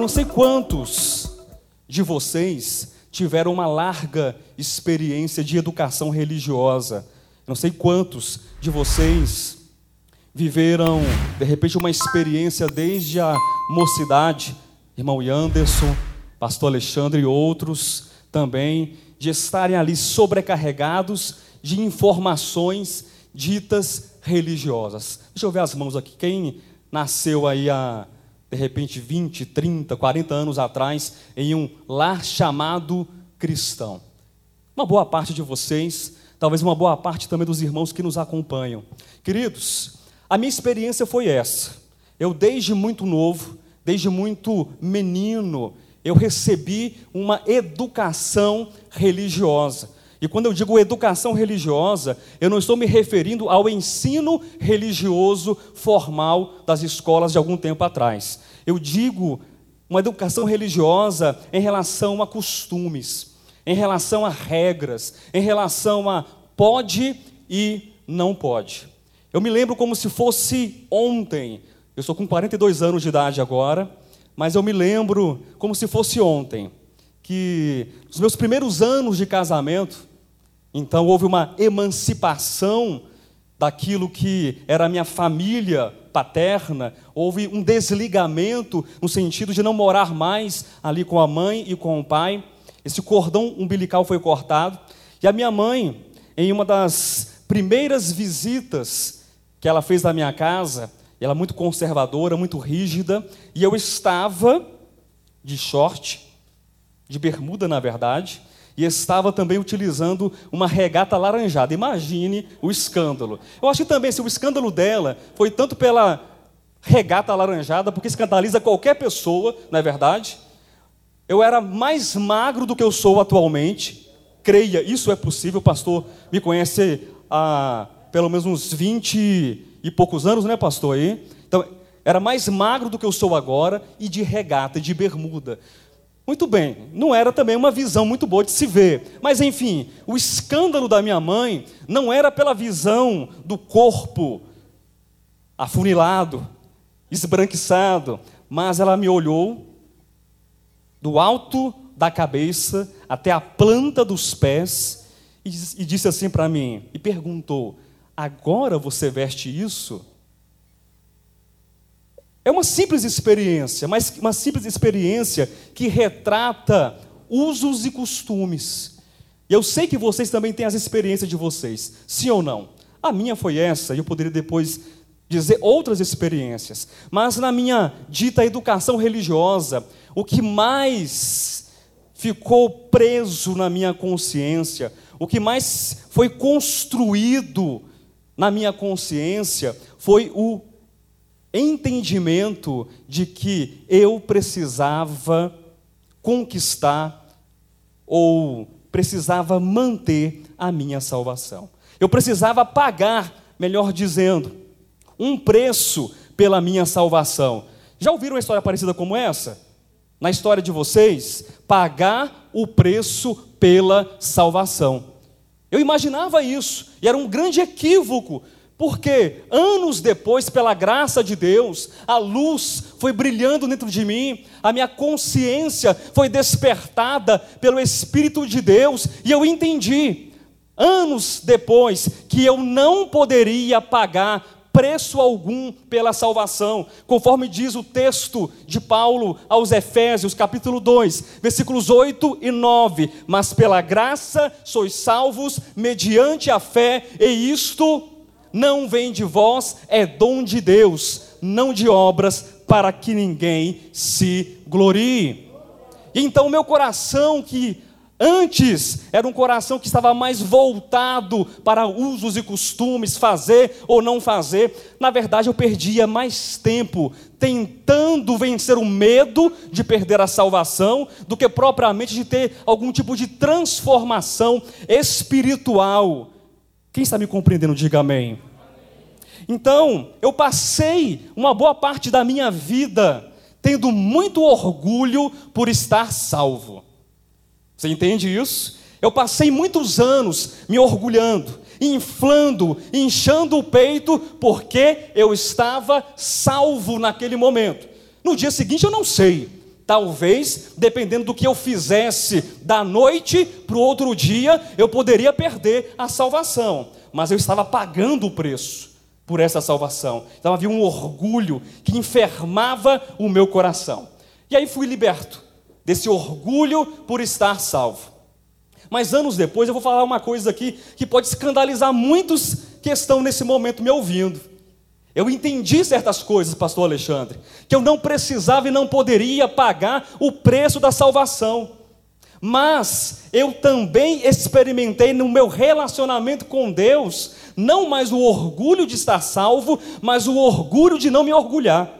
não sei quantos de vocês tiveram uma larga experiência de educação religiosa. Eu não sei quantos de vocês viveram, de repente, uma experiência desde a mocidade, irmão Yanderson, pastor Alexandre e outros também, de estarem ali sobrecarregados de informações ditas religiosas. Deixa eu ver as mãos aqui. Quem nasceu aí há, de repente, 20, 30, 40 anos atrás, em um lar chamado cristão? Uma boa parte de vocês, talvez uma boa parte também dos irmãos que nos acompanham. Queridos, a minha experiência foi essa. Eu, desde muito novo, desde muito menino, eu recebi uma educação religiosa. E quando eu digo educação religiosa, eu não estou me referindo ao ensino religioso formal das escolas de algum tempo atrás. Eu digo uma educação religiosa em relação a costumes, em relação a regras, em relação a pode e não pode. Eu me lembro como se fosse ontem. Eu estou com 42 anos de idade agora, mas eu me lembro como se fosse ontem que nos meus primeiros anos de casamento, então houve uma emancipação daquilo que era a minha família paterna, houve um desligamento no sentido de não morar mais ali com a mãe e com o pai. Esse cordão umbilical foi cortado, e a minha mãe, em uma das primeiras visitas que ela fez na minha casa, ela muito conservadora, muito rígida, e eu estava de short, de bermuda na verdade, e estava também utilizando uma regata laranjada. Imagine o escândalo. Eu acho que também se o escândalo dela foi tanto pela regata alaranjada, porque escandaliza qualquer pessoa, não é verdade? Eu era mais magro do que eu sou atualmente. Creia, isso é possível. O pastor me conhece há pelo menos uns 20 e poucos anos, né, pastor? Aí? Então, era mais magro do que eu sou agora e de regata, de bermuda. Muito bem, não era também uma visão muito boa de se ver. Mas, enfim, o escândalo da minha mãe não era pela visão do corpo afunilado, esbranquiçado, mas ela me olhou do alto da cabeça até a planta dos pés e disse assim para mim, e perguntou: agora você veste isso? É uma simples experiência, mas uma simples experiência que retrata usos e costumes. E eu sei que vocês também têm as experiências de vocês, sim ou não? A minha foi essa, e eu poderia depois dizer outras experiências. Mas na minha dita educação religiosa, o que mais ficou preso na minha consciência, o que mais foi construído na minha consciência foi o entendimento de que eu precisava conquistar ou precisava manter a minha salvação. Eu precisava pagar, melhor dizendo, um preço pela minha salvação. Já ouviram uma história parecida como essa? Na história de vocês, pagar o preço pela salvação. Eu imaginava isso, e era um grande equívoco, porque anos depois, pela graça de Deus, a luz foi brilhando dentro de mim, a minha consciência foi despertada pelo Espírito de Deus, e eu entendi, anos depois, que eu não poderia pagar preço algum pela salvação, conforme diz o texto de Paulo aos Efésios, capítulo 2, versículos 8 e 9. Mas pela graça sois salvos mediante a fé, e isto não vem de vós, é dom de Deus, não de obras, para que ninguém se glorie. Então meu coração que Antes era um coração que estava mais voltado para usos e costumes, fazer ou não fazer. Na verdade, eu perdia mais tempo tentando vencer o medo de perder a salvação do que propriamente de ter algum tipo de transformação espiritual. Quem está me compreendendo, diga amém. Então, eu passei uma boa parte da minha vida tendo muito orgulho por estar salvo. Você entende isso? Eu passei muitos anos me orgulhando, inflando, inchando o peito, porque eu estava salvo naquele momento. No dia seguinte eu não sei. Talvez, dependendo do que eu fizesse da noite para o outro dia, eu poderia perder a salvação, mas eu estava pagando o preço por essa salvação. Então havia um orgulho que enfermava o meu coração. E aí fui liberto desse orgulho por estar salvo. Mas anos depois eu vou falar uma coisa aqui que pode escandalizar muitos que estão nesse momento me ouvindo. Eu entendi certas coisas, pastor Alexandre, que eu não precisava e não poderia pagar o preço da salvação. Mas eu também experimentei no meu relacionamento com Deus, não mais o orgulho de estar salvo, mas o orgulho de não me orgulhar.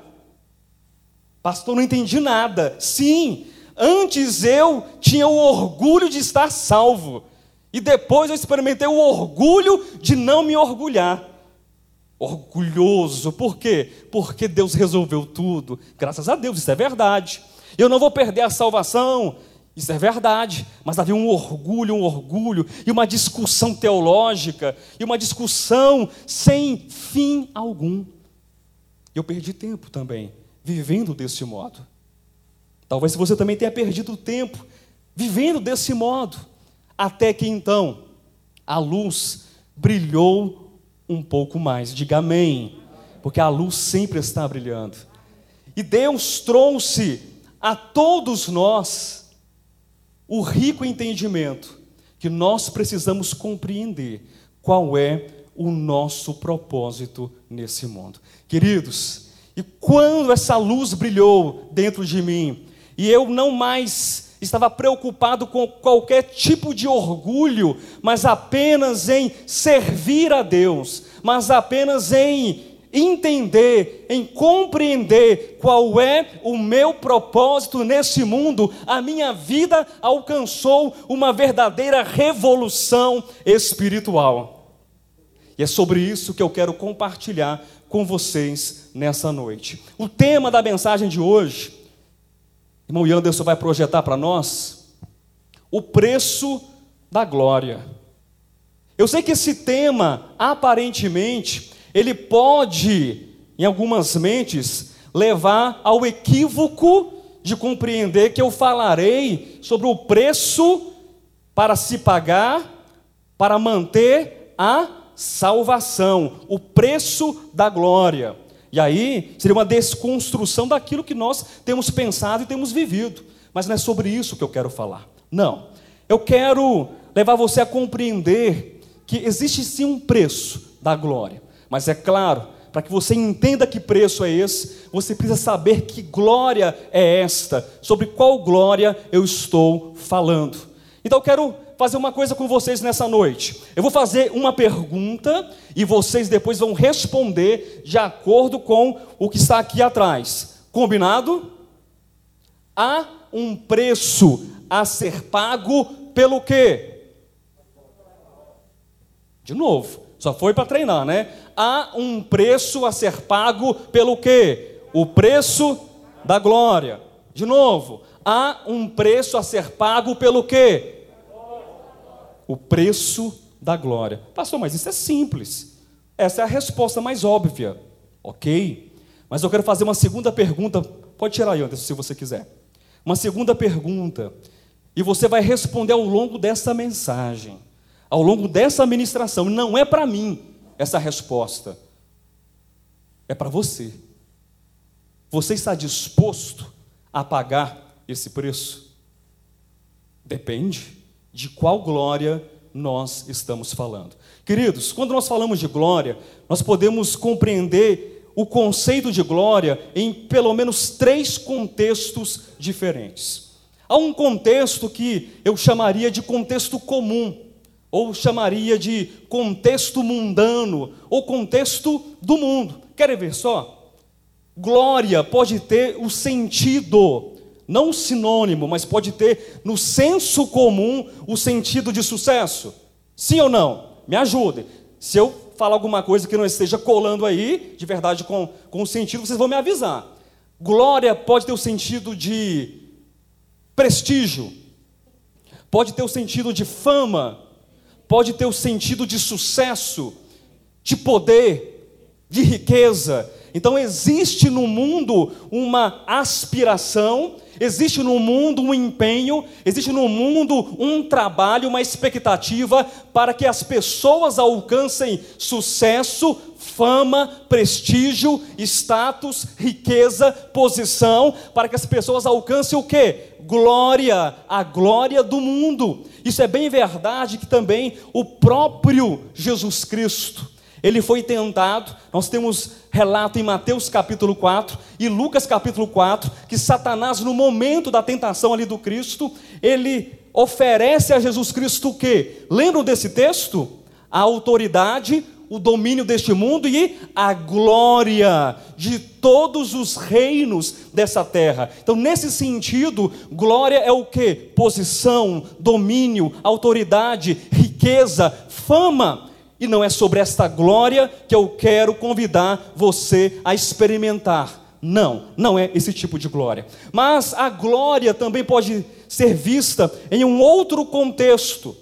Pastor, não entendi nada. Sim, antes eu tinha o orgulho de estar salvo, e depois eu experimentei o orgulho de não me orgulhar orgulhoso. Por quê? Porque Deus resolveu tudo. Graças a Deus, isso é verdade. Eu não vou perder a salvação. Isso é verdade, mas havia um orgulho, um orgulho, e uma discussão teológica, e uma discussão sem fim algum. Eu perdi tempo também, vivendo desse modo. Talvez você também tenha perdido tempo, vivendo desse modo, até que então a luz brilhou um pouco mais. Diga amém. Porque a luz sempre está brilhando. E Deus trouxe a todos nós o rico entendimento que nós precisamos compreender qual é o nosso propósito nesse mundo. Queridos, e quando essa luz brilhou dentro de mim, e eu não mais estava preocupado com qualquer tipo de orgulho, mas apenas em servir a Deus, mas apenas em entender, em compreender qual é o meu propósito nesse mundo, a minha vida alcançou uma verdadeira revolução espiritual. E é sobre isso que eu quero compartilhar com vocês nessa noite. O tema da mensagem de hoje Irmão Anderson vai projetar para nós o preço da glória. Eu sei que esse tema, aparentemente, ele pode, em algumas mentes, levar ao equívoco de compreender que eu falarei sobre o preço para se pagar, para manter a salvação, o preço da glória. E aí seria uma desconstrução daquilo que nós temos pensado e temos vivido. Mas não é sobre isso que eu quero falar. Não. Eu quero levar você a compreender que existe sim um preço da glória. Mas é claro, para que você entenda que preço é esse, você precisa saber que glória é esta, sobre qual glória eu estou falando. Então eu quero fazer uma coisa com vocês nessa noite. Eu vou fazer uma pergunta e vocês depois vão responder de acordo com o que está aqui atrás. Combinado? Há um preço a ser pago pelo quê? De novo, só foi para treinar, né? Há um preço a ser pago pelo quê? O preço da glória. De novo, há um preço a ser pago pelo quê? O preço da glória. Pastor, mas isso é simples. Essa é a resposta mais óbvia, ok? Mas eu quero fazer uma segunda pergunta. Pode tirar aí, Anderson, se você quiser. Uma segunda pergunta. E você vai responder ao longo dessa mensagem, ao longo dessa ministração. Não é para mim essa resposta, é para você. Você está disposto a pagar esse preço? Depende de qual glória nós estamos falando. Queridos, quando nós falamos de glória, nós podemos compreender o conceito de glória em pelo menos três contextos diferentes. Há um contexto que eu chamaria de contexto comum, ou chamaria de contexto mundano, ou contexto do mundo. Querem ver só? Glória pode ter o sentido não sinônimo, mas pode ter no senso comum o sentido de sucesso. Sim ou não? Me ajude. Se eu falar alguma coisa que não esteja colando aí, de verdade com, com o sentido, vocês vão me avisar. Glória pode ter o sentido de prestígio, pode ter o sentido de fama, pode ter o sentido de sucesso, de poder, de riqueza. Então existe no mundo uma aspiração, existe no mundo um empenho, existe no mundo um trabalho, uma expectativa para que as pessoas alcancem sucesso, fama, prestígio, status, riqueza, posição, para que as pessoas alcancem o quê? Glória, a glória do mundo. Isso é bem verdade que também o próprio Jesus Cristo ele foi tentado, nós temos relato em Mateus capítulo 4 e Lucas capítulo 4, que Satanás, no momento da tentação ali do Cristo, ele oferece a Jesus Cristo o quê? Lembram desse texto? A autoridade, o domínio deste mundo e a glória de todos os reinos dessa terra. Então, nesse sentido, glória é o que? Posição, domínio, autoridade, riqueza, fama. E não é sobre esta glória que eu quero convidar você a experimentar. Não, não é esse tipo de glória. Mas a glória também pode ser vista em um outro contexto,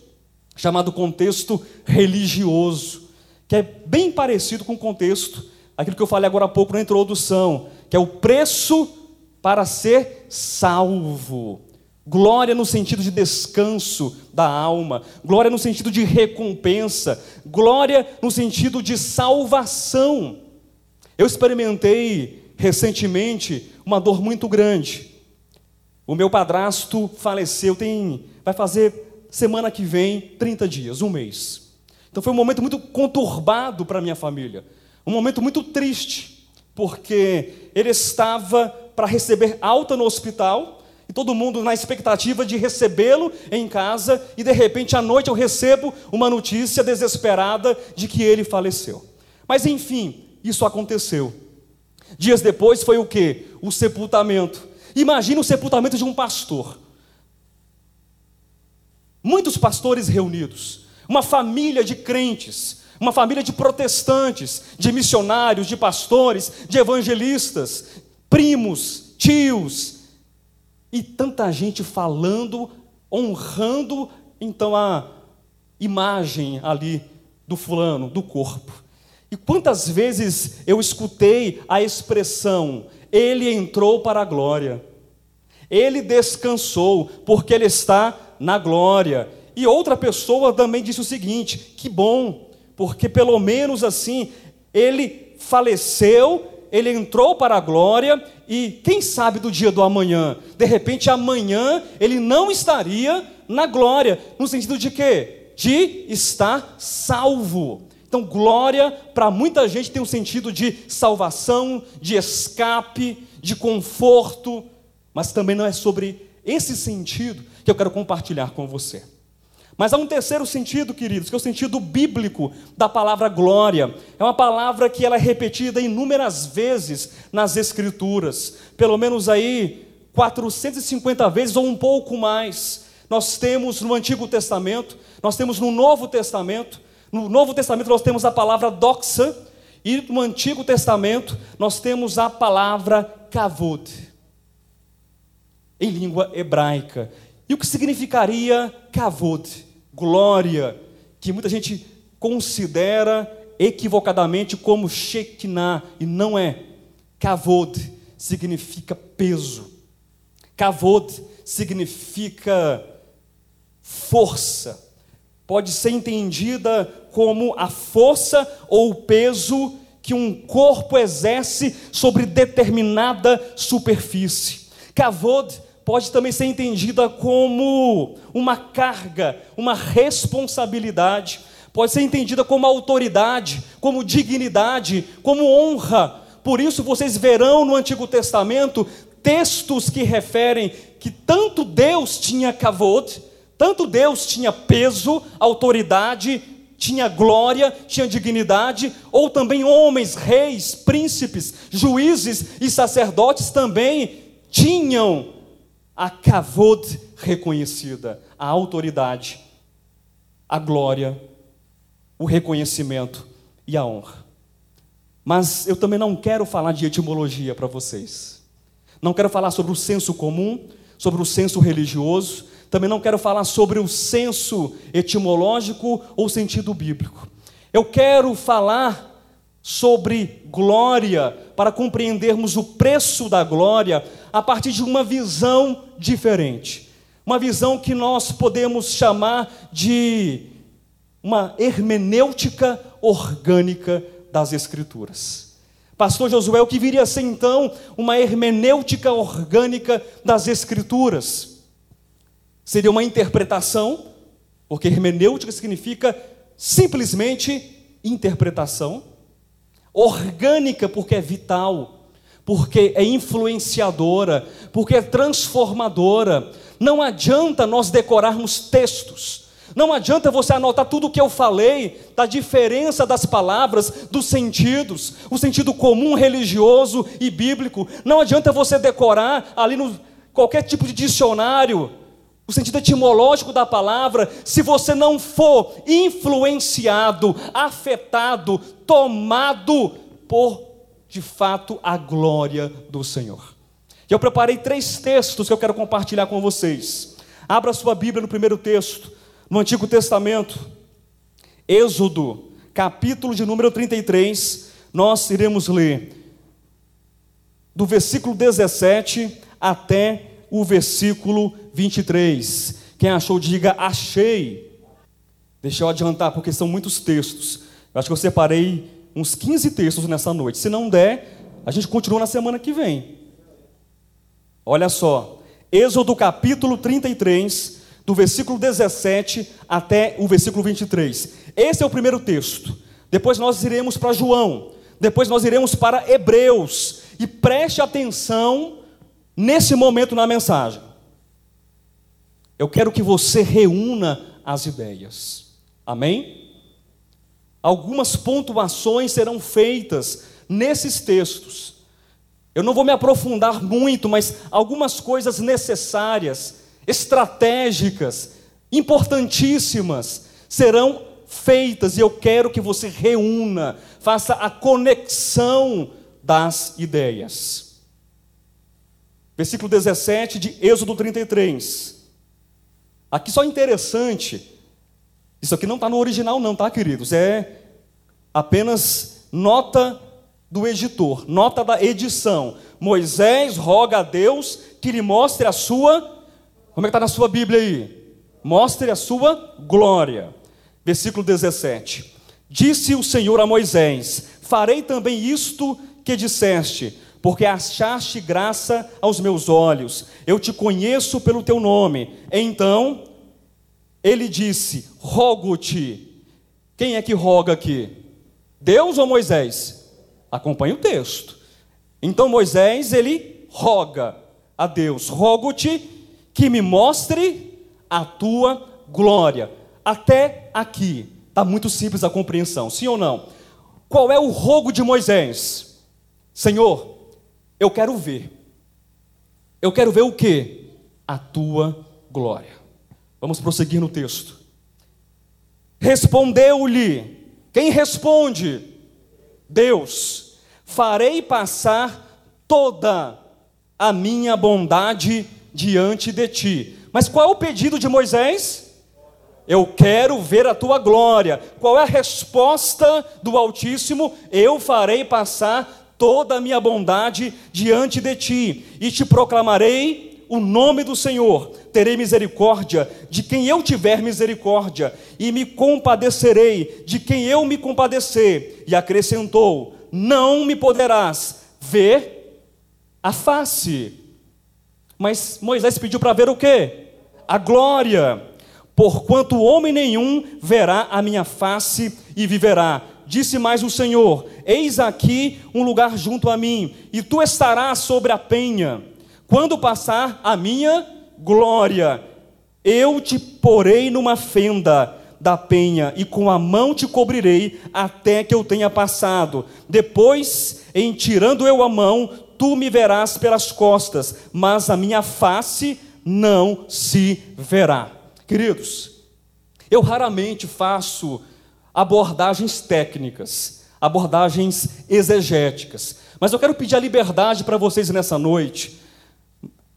chamado contexto religioso, que é bem parecido com o contexto, aquilo que eu falei agora há pouco na introdução, que é o preço para ser salvo. Glória no sentido de descanso da alma, glória no sentido de recompensa, glória no sentido de salvação. Eu experimentei recentemente uma dor muito grande. O meu padrasto faleceu, tem, vai fazer semana que vem 30 dias, um mês. Então foi um momento muito conturbado para minha família, um momento muito triste, porque ele estava para receber alta no hospital e todo mundo na expectativa de recebê-lo em casa, e de repente à noite eu recebo uma notícia desesperada de que ele faleceu. Mas enfim, isso aconteceu. Dias depois foi o que? O sepultamento. Imagina o sepultamento de um pastor. Muitos pastores reunidos, uma família de crentes, uma família de protestantes, de missionários, de pastores, de evangelistas, primos, tios, e tanta gente falando, honrando então a imagem ali do fulano, do corpo. E quantas vezes eu escutei a expressão: ele entrou para a glória, ele descansou, porque ele está na glória. E outra pessoa também disse o seguinte: que bom, porque pelo menos assim ele faleceu ele entrou para a glória e quem sabe do dia do amanhã? De repente amanhã ele não estaria na glória, no sentido de quê? De estar salvo. Então, glória para muita gente tem um sentido de salvação, de escape, de conforto, mas também não é sobre esse sentido que eu quero compartilhar com você. Mas há um terceiro sentido, queridos, que é o sentido bíblico da palavra glória. É uma palavra que ela é repetida inúmeras vezes nas escrituras, pelo menos aí 450 vezes ou um pouco mais. Nós temos no Antigo Testamento, nós temos no Novo Testamento. No Novo Testamento nós temos a palavra doxa e no Antigo Testamento nós temos a palavra kavod em língua hebraica. E o que significaria kavod? Glória, que muita gente considera equivocadamente como Shekinah, e não é. Kavod significa peso. Kavod significa força. Pode ser entendida como a força ou o peso que um corpo exerce sobre determinada superfície. Kavod pode também ser entendida como uma carga, uma responsabilidade, pode ser entendida como autoridade, como dignidade, como honra. Por isso vocês verão no Antigo Testamento textos que referem que tanto Deus tinha kavod, tanto Deus tinha peso, autoridade, tinha glória, tinha dignidade, ou também homens, reis, príncipes, juízes e sacerdotes também tinham a kavod reconhecida, a autoridade, a glória, o reconhecimento e a honra. Mas eu também não quero falar de etimologia para vocês. Não quero falar sobre o senso comum, sobre o senso religioso, também não quero falar sobre o senso etimológico ou sentido bíblico. Eu quero falar sobre glória, para compreendermos o preço da glória a partir de uma visão diferente. Uma visão que nós podemos chamar de uma hermenêutica orgânica das Escrituras. Pastor Josué, o que viria a ser então uma hermenêutica orgânica das Escrituras? Seria uma interpretação, porque hermenêutica significa simplesmente interpretação, orgânica, porque é vital, porque é influenciadora, porque é transformadora. Não adianta nós decorarmos textos, não adianta você anotar tudo o que eu falei, da diferença das palavras, dos sentidos, o sentido comum religioso e bíblico. Não adianta você decorar ali no qualquer tipo de dicionário o sentido etimológico da palavra, se você não for influenciado, afetado, tomado por, de fato, a glória do Senhor. Eu preparei três textos que eu quero compartilhar com vocês. Abra sua Bíblia no primeiro texto, no Antigo Testamento, Êxodo, capítulo de número 33, nós iremos ler do versículo 17 até o versículo 23. Quem achou, diga achei. Deixa eu adiantar, porque são muitos textos. Eu acho que eu separei uns 15 textos nessa noite. Se não der, a gente continua na semana que vem. Olha só, Êxodo capítulo 33, do versículo 17 até o versículo 23. Esse é o primeiro texto. Depois nós iremos para João. Depois nós iremos para Hebreus. E preste atenção nesse momento na mensagem. Eu quero que você reúna as ideias. Amém? Algumas pontuações serão feitas nesses textos. Eu não vou me aprofundar muito, mas algumas coisas necessárias, estratégicas, importantíssimas serão feitas e eu quero que você reúna, faça a conexão das ideias. Versículo 17 de Êxodo 33. Aqui só interessante, isso aqui não está no original, não, tá, queridos? É apenas nota do editor, nota da edição. Moisés roga a Deus que lhe mostre a sua. Como é que está na sua Bíblia aí? Mostre a sua glória. Versículo 17: Disse o Senhor a Moisés: Farei também isto que disseste porque achaste graça aos meus olhos, eu te conheço pelo teu nome. Então ele disse: Rogo-te. Quem é que roga aqui? Deus ou Moisés? Acompanhe o texto. Então Moisés ele roga a Deus: Rogo-te que me mostre a tua glória. Até aqui está muito simples a compreensão, sim ou não? Qual é o rogo de Moisés? Senhor, eu quero ver. Eu quero ver o que? A tua glória. Vamos prosseguir no texto. Respondeu-lhe: Quem responde? Deus. Farei passar toda a minha bondade diante de ti. Mas qual é o pedido de Moisés? Eu quero ver a tua glória. Qual é a resposta do Altíssimo? Eu farei passar toda a minha bondade diante de ti, e te proclamarei o nome do Senhor. Terei misericórdia de quem eu tiver misericórdia, e me compadecerei de quem eu me compadecer. E acrescentou: Não me poderás ver a face. Mas Moisés pediu para ver o que? A glória. Porquanto homem nenhum verá a minha face e viverá. Disse mais o Senhor: Eis aqui um lugar junto a mim, e tu estarás sobre a penha. Quando passar a minha glória, eu te porei numa fenda da penha, e com a mão te cobrirei até que eu tenha passado. Depois, em tirando eu a mão, tu me verás pelas costas, mas a minha face não se verá. Queridos, eu raramente faço abordagens técnicas, abordagens exegéticas. Mas eu quero pedir a liberdade para vocês nessa noite,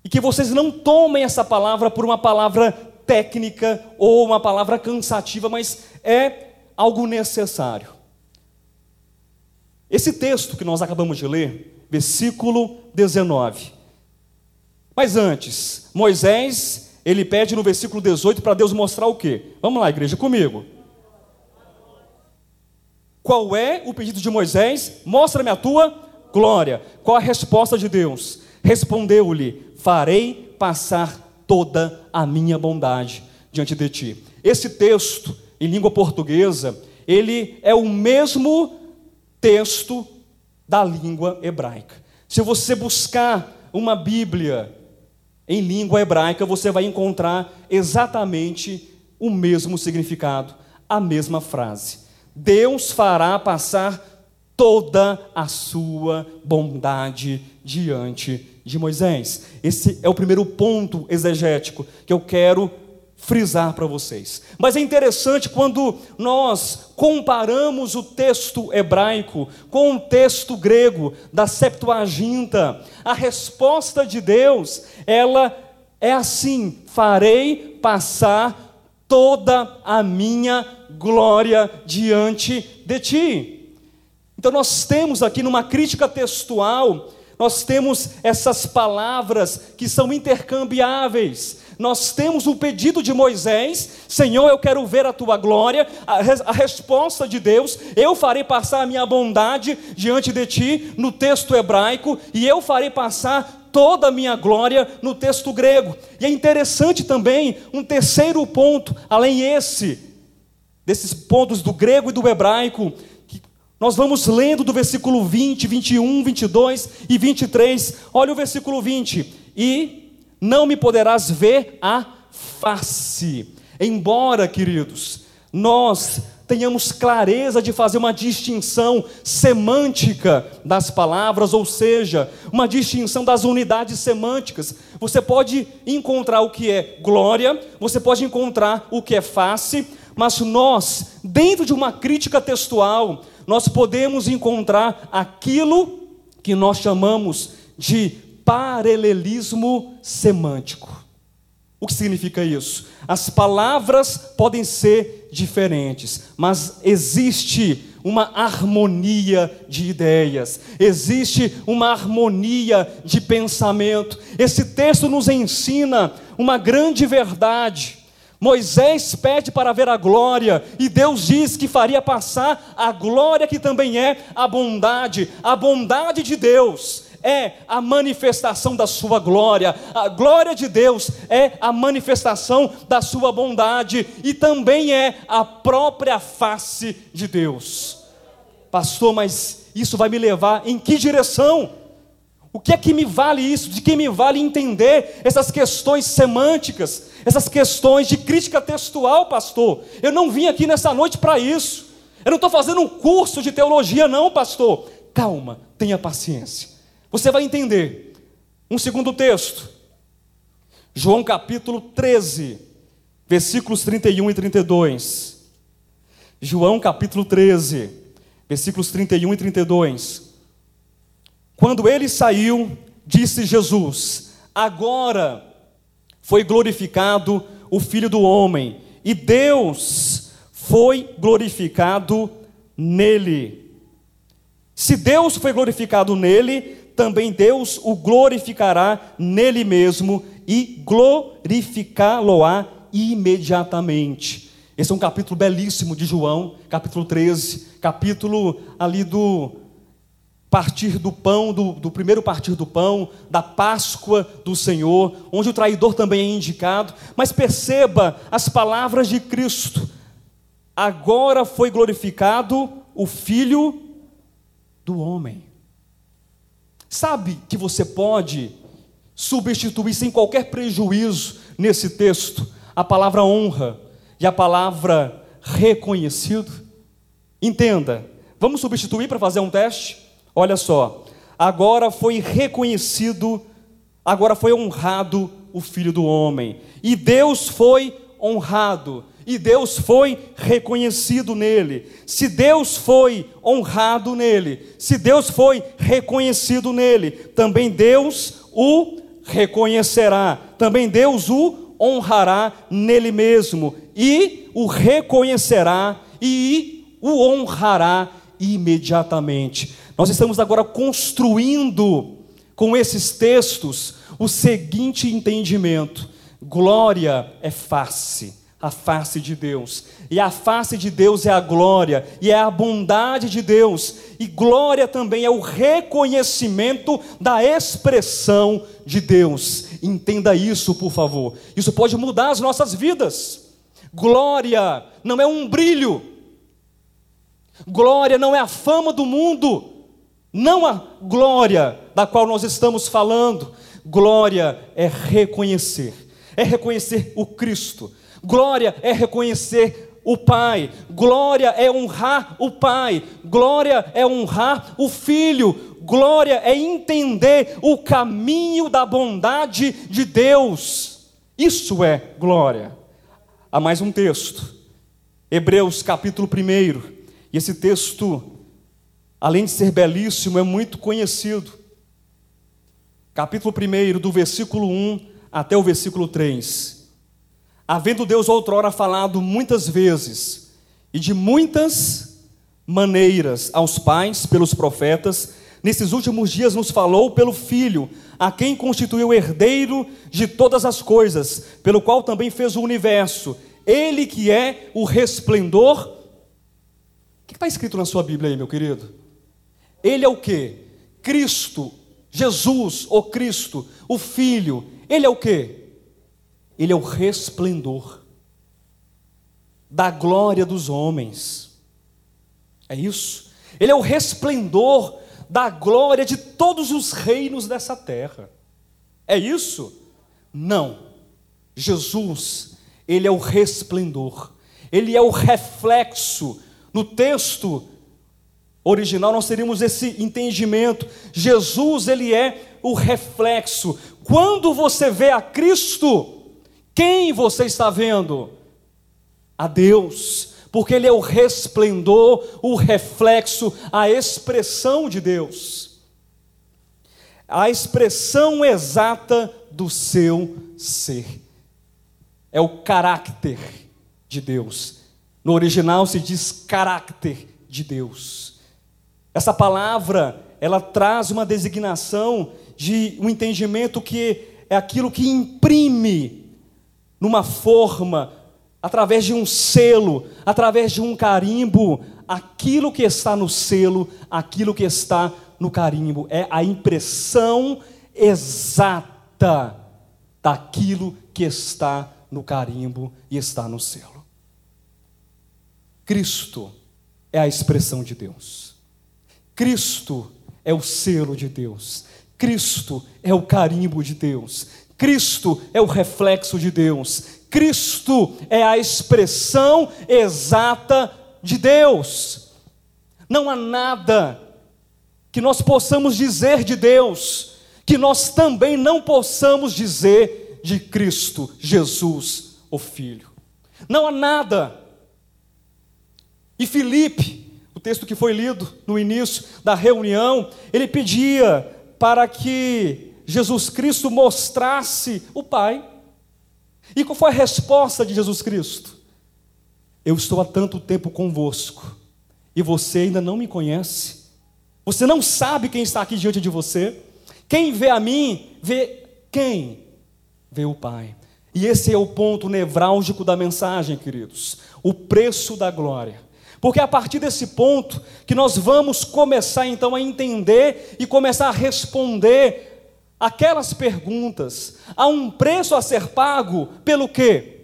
e que vocês não tomem essa palavra por uma palavra técnica ou uma palavra cansativa, mas é algo necessário. Esse texto que nós acabamos de ler, versículo 19. Mas antes, Moisés, ele pede no versículo 18 para Deus mostrar o quê? Vamos lá, igreja, comigo. Qual é o pedido de Moisés? Mostra-me a tua glória. Qual a resposta de Deus? Respondeu-lhe: Farei passar toda a minha bondade diante de ti. Esse texto, em língua portuguesa, ele é o mesmo texto da língua hebraica. Se você buscar uma Bíblia em língua hebraica, você vai encontrar exatamente o mesmo significado, a mesma frase. Deus fará passar toda a sua bondade diante de Moisés. Esse é o primeiro ponto exegético que eu quero frisar para vocês. Mas é interessante quando nós comparamos o texto hebraico com o texto grego da Septuaginta, a resposta de Deus, ela é assim: farei passar toda a minha glória diante de ti. Então nós temos aqui numa crítica textual, nós temos essas palavras que são intercambiáveis. Nós temos o pedido de Moisés, Senhor, eu quero ver a tua glória. A, a, resposta de Deus, eu farei passar a minha bondade diante de ti, no texto hebraico, e eu farei passar toda a minha glória no texto grego. E é interessante também um terceiro ponto, além esse, desses pontos do grego e do hebraico, nós vamos lendo do versículo 20, 21, 22 e 23. Olha o versículo 20: E não me poderás ver a face. Embora, queridos, nós tenhamos clareza de fazer uma distinção semântica das palavras, ou seja, uma distinção das unidades semânticas. Você pode encontrar o que é glória, você pode encontrar o que é face, mas nós, dentro de uma crítica textual, nós podemos encontrar aquilo que nós chamamos de paralelismo semântico. O que significa isso? As palavras podem ser diferentes, mas existe uma harmonia de ideias, existe uma harmonia de pensamento. Esse texto nos ensina uma grande verdade. Moisés pede para ver a glória, e Deus diz que faria passar a glória que também é a bondade, a bondade de Deus é a manifestação da sua glória. A glória de Deus é a manifestação da sua bondade e também é a própria face de Deus. Pastor, mas isso vai me levar em que direção? O que é que me vale isso? De que me vale entender essas questões semânticas, essas questões de crítica textual, pastor? Eu não vim aqui nessa noite para isso. Eu não estou fazendo um curso de teologia, não, pastor. Calma, tenha paciência. Você vai entender. Um segundo texto. João capítulo 13, versículos 31 e 32. João capítulo 13, versículos 31 e 32. Quando ele saiu, disse Jesus: Agora foi glorificado o Filho do Homem, e Deus foi glorificado nele. Se Deus foi glorificado nele, também Deus o glorificará nele mesmo e glorificá-lo-á imediatamente. Esse é um capítulo belíssimo de João, capítulo 13, capítulo ali do partir do pão, do, do, primeiro partir do pão, da Páscoa do Senhor, onde o traidor também é indicado. Mas perceba as palavras de Cristo. Agora foi glorificado o Filho do homem. Sabe que você pode substituir sem qualquer prejuízo nesse texto a palavra honra e a palavra reconhecido? Entenda, vamos substituir para fazer um teste? Olha só, agora foi reconhecido, agora foi honrado o Filho do Homem, e Deus foi honrado e Deus foi reconhecido nele. Se Deus foi honrado nele, se Deus foi reconhecido nele, também Deus o reconhecerá, também Deus o honrará nele mesmo e o reconhecerá e o honrará imediatamente. Nós estamos agora construindo com esses textos o seguinte entendimento: glória é face, a face de Deus. E a face de Deus é a glória, e é a bondade de Deus. E glória também é o reconhecimento da expressão de Deus. Entenda isso, por favor. Isso pode mudar as nossas vidas. Glória não é um brilho. Glória não é a fama do mundo. Não a glória da qual nós estamos falando. Glória é reconhecer, é reconhecer o Cristo. Glória é reconhecer o Pai. Glória é honrar o Pai. Glória é honrar o Filho. Glória é entender o caminho da bondade de Deus. Isso é glória. Há mais um texto. Hebreus capítulo 1. E esse texto, além de ser belíssimo, é muito conhecido. Capítulo 1, do versículo 1 até o versículo 3. Havendo Deus outrora falado muitas vezes e de muitas maneiras aos pais pelos profetas, nesses últimos dias nos falou pelo Filho, a quem constituiu herdeiro de todas as coisas, pelo qual também fez o universo. Ele que é o resplendor. O que está escrito na sua Bíblia aí, meu querido? Ele é o que? Cristo, Jesus, o Cristo, o Filho. Ele é o que? Ele é o resplendor da glória dos homens. É isso? Ele é o resplendor da glória de todos os reinos dessa terra. É isso? Não. Jesus, ele é o resplendor. Ele é o reflexo. No texto original nós teríamos esse entendimento. Jesus, ele é o reflexo. Quando você vê a Cristo, quem você está vendo? A Deus porque Ele é o resplendor, o reflexo, a expressão de Deus, a expressão exata do seu ser. É o caráter de Deus. No original se diz caráter de Deus. Essa palavra, ela traz uma designação de um entendimento que é aquilo que imprime numa forma, através de um selo, através de um carimbo, aquilo que está no selo, aquilo que está no carimbo, é a impressão exata daquilo que está no carimbo e está no selo. Cristo é a expressão de Deus. Cristo é o selo de Deus. Cristo é o carimbo de Deus. Cristo é o reflexo de Deus. Cristo é a expressão exata de Deus. Não há nada que nós possamos dizer de Deus que nós também não possamos dizer de Cristo Jesus, o Filho. Não há nada. E Filipe, texto que foi lido no início da reunião, ele pedia para que Jesus Cristo mostrasse o Pai. E qual foi a resposta de Jesus Cristo? Eu estou há tanto tempo convosco e você ainda não me conhece. Você não sabe quem está aqui diante de você. Quem vê a mim, vê quem? Vê o Pai. E esse é o ponto nevrálgico da mensagem, queridos. O preço da glória. Porque é a partir desse ponto que nós vamos começar então a entender e começar a responder aquelas perguntas. Há um preço a ser pago pelo quê?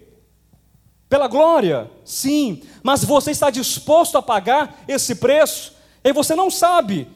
Pela glória, sim, mas você está disposto a pagar esse preço? E você não sabe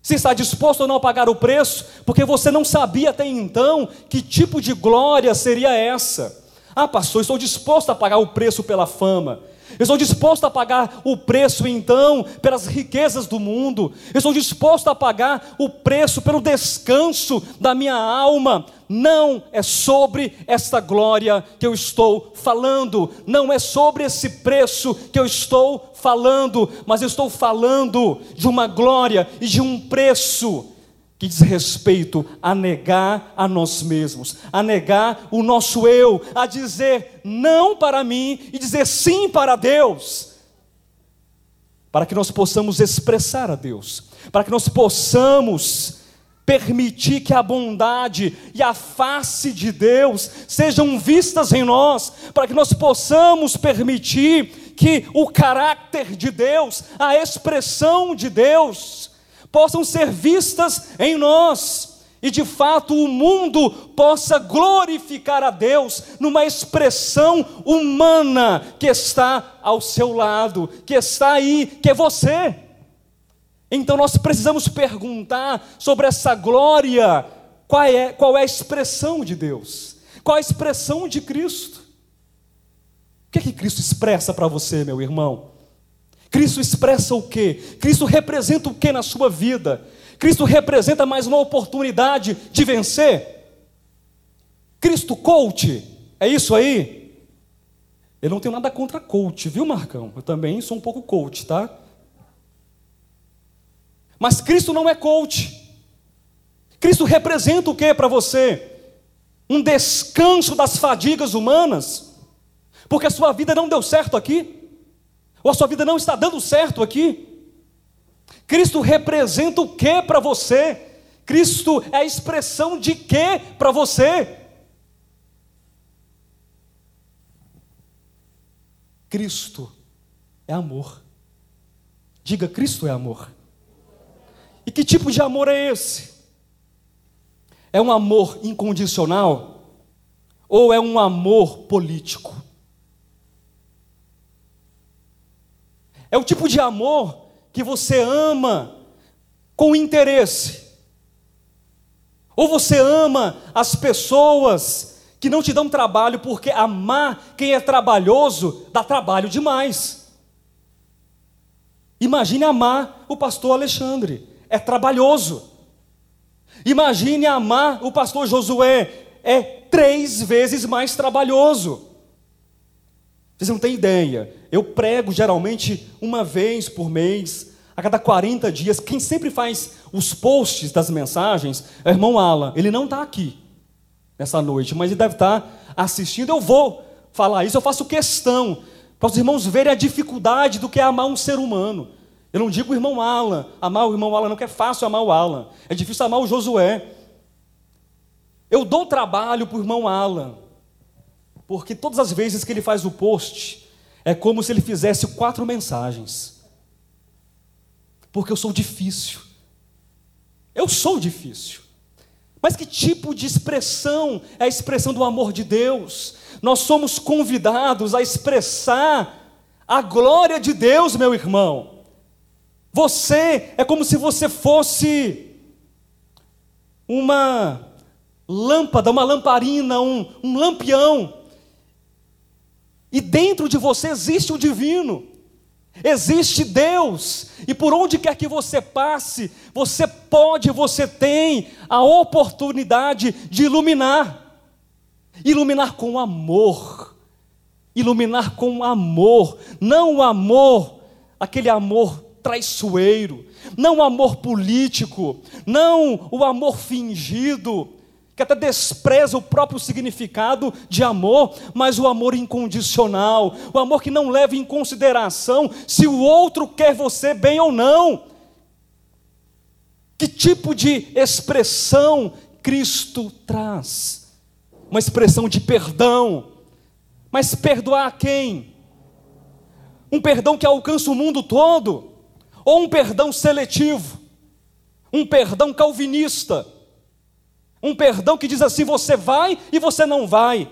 se está disposto ou não a pagar o preço, porque você não sabia até então que tipo de glória seria essa. Ah, pastor, estou disposto a pagar o preço pela fama. Eu estou disposto a pagar o preço, então, pelas riquezas do mundo. Eu estou disposto a pagar o preço pelo descanso da minha alma. Não é sobre esta glória que eu estou falando. Não é sobre esse preço que eu estou falando. Mas eu estou falando de uma glória e de um preço que diz respeito a negar a nós mesmos, a negar o nosso eu, a dizer não para mim e dizer sim para Deus. para que nós possamos expressar a Deus, para que nós possamos permitir que a bondade e a face de Deus sejam vistas em nós, para que nós possamos permitir que o caráter de Deus, a expressão de Deus, possam ser vistas em nós e de fato o mundo possa glorificar a Deus numa expressão humana que está ao seu lado, que está aí, que é você. Então nós precisamos perguntar sobre essa glória, qual é, qual é a expressão de Deus, qual é a expressão de Cristo. O que é que Cristo expressa para você, meu irmão? Cristo expressa o que? Cristo representa o que na sua vida? Cristo representa mais uma oportunidade de vencer. Cristo coach, é isso aí? Eu não tenho nada contra coach, viu, Marcão? Eu também sou um pouco coach, tá? Mas Cristo não é coach. Cristo representa o que para você? Um descanso das fadigas humanas? Porque a sua vida não deu certo aqui? Ou a sua vida não está dando certo aqui? Cristo representa o que para você? Cristo é a expressão de que para você? Cristo é amor. Diga, Cristo é amor. E que tipo de amor é esse? É um amor incondicional ou é um amor político? É o tipo de amor que você ama com interesse, ou você ama as pessoas que não te dão trabalho, porque amar quem é trabalhoso dá trabalho demais. Imagine amar o pastor Alexandre, é trabalhoso. Imagine amar o pastor Josué, é três vezes mais trabalhoso. Vocês não têm ideia. Eu prego geralmente uma vez por mês, a cada 40 dias. Quem sempre faz os posts das mensagens é o irmão Alan. Ele não está aqui nessa noite, mas ele deve estar tá assistindo. Eu vou falar isso, eu faço questão para os irmãos verem a dificuldade do que é amar um ser humano. Eu não digo o irmão Alan, amar o irmão Alan, não que é fácil amar o Alan, é difícil amar o Josué. Eu dou trabalho para o irmão Alan, porque todas as vezes que ele faz o post, é como se ele fizesse quatro mensagens. Porque eu sou difícil. Eu sou difícil. Mas que tipo de expressão é a expressão do amor de Deus? Nós somos convidados a expressar a glória de Deus, meu irmão. Você é como se você fosse uma lâmpada, uma lamparina, um, um lampião e dentro de você existe o divino, existe Deus, e por onde quer que você passe, você pode, você tem a oportunidade de iluminar. Iluminar com amor, iluminar com amor, não o amor, aquele amor traiçoeiro, não o amor político, não o amor fingido, que até despreza o próprio significado de amor, mas o amor incondicional, o amor que não leva em consideração se o outro quer você bem ou não. Que tipo de expressão Cristo traz? Uma expressão de perdão, mas perdoar a quem? Um perdão que alcança o mundo todo, ou um perdão seletivo, um perdão calvinista? Um perdão que diz assim: você vai e você não vai.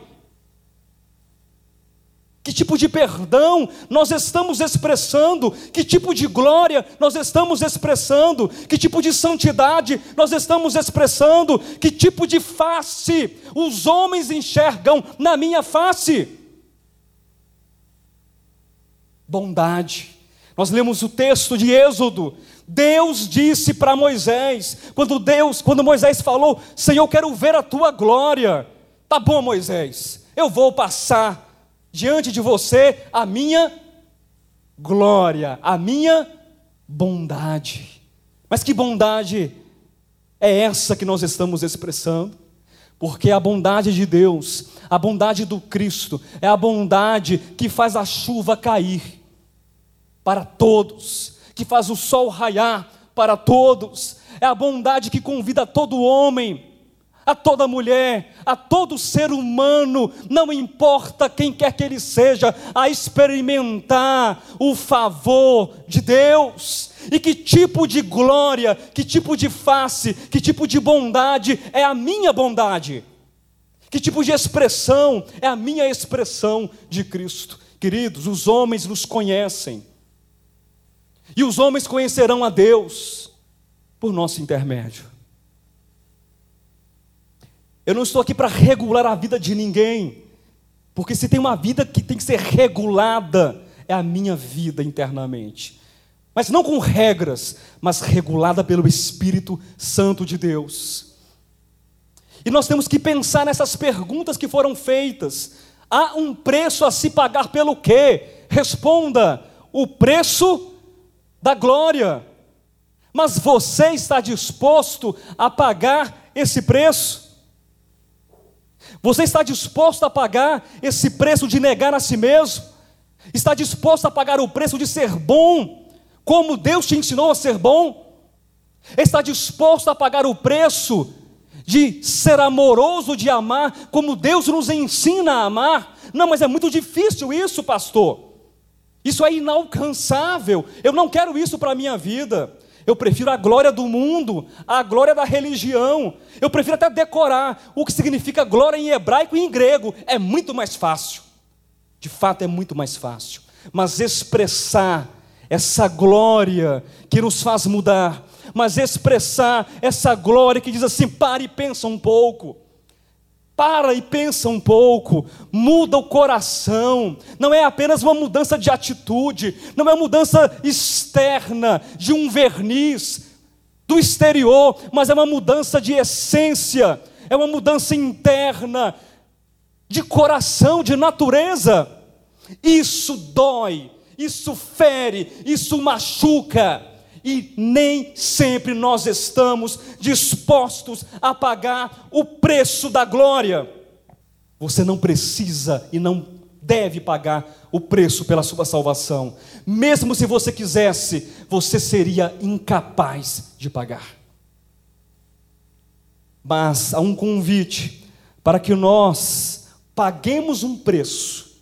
Que tipo de perdão nós estamos expressando? Que tipo de glória nós estamos expressando? Que tipo de santidade nós estamos expressando? Que tipo de face os homens enxergam na minha face? Bondade. Nós lemos o texto de Êxodo, Deus disse para Moisés, quando Deus, quando Moisés falou: "Senhor, eu quero ver a tua glória". Tá bom, Moisés. Eu vou passar diante de você a minha glória, a minha bondade. Mas que bondade é essa que nós estamos expressando? Porque a bondade de Deus, a bondade do Cristo, é a bondade que faz a chuva cair para todos, que faz o sol raiar para todos, é a bondade que convida todo homem, a toda mulher, a todo ser humano, não importa quem quer que ele seja, a experimentar o favor de Deus. E que tipo de glória, que tipo de face, que tipo de bondade é a minha bondade? Que tipo de expressão é a minha expressão de Cristo? Queridos, os homens nos conhecem, e os homens conhecerão a Deus por nosso intermédio. Eu não estou aqui para regular a vida de ninguém, porque se tem uma vida que tem que ser regulada, é a minha vida internamente. Mas não com regras, mas regulada pelo Espírito Santo de Deus. E nós temos que pensar nessas perguntas que foram feitas. Há um preço a se pagar pelo quê? Responda: o preço da glória. Mas você está disposto a pagar esse preço? Você está disposto a pagar esse preço de negar a si mesmo? Está disposto a pagar o preço de ser bom, como Deus te ensinou a ser bom? Está disposto a pagar o preço de ser amoroso, de amar, como Deus nos ensina a amar? Não, mas é muito difícil isso, pastor. Isso é inalcançável. Eu não quero isso para a minha vida. Eu prefiro a glória do mundo, a glória da religião. Eu prefiro até decorar o que significa glória em hebraico e em grego. É muito mais fácil. De fato, é muito mais fácil. Mas expressar essa glória que nos faz mudar, mas expressar essa glória que diz assim: pare e pensa um pouco. Para e pensa um pouco, muda o coração, não é apenas uma mudança de atitude, não é uma mudança externa, de um verniz, do exterior, mas é uma mudança de essência, é uma mudança interna, de coração, de natureza. Isso dói, isso fere, isso machuca e nem sempre nós estamos dispostos a pagar o preço da glória. Você não precisa e não deve pagar o preço pela sua salvação. Mesmo se você quisesse, você seria incapaz de pagar. Mas há um convite para que nós paguemos um preço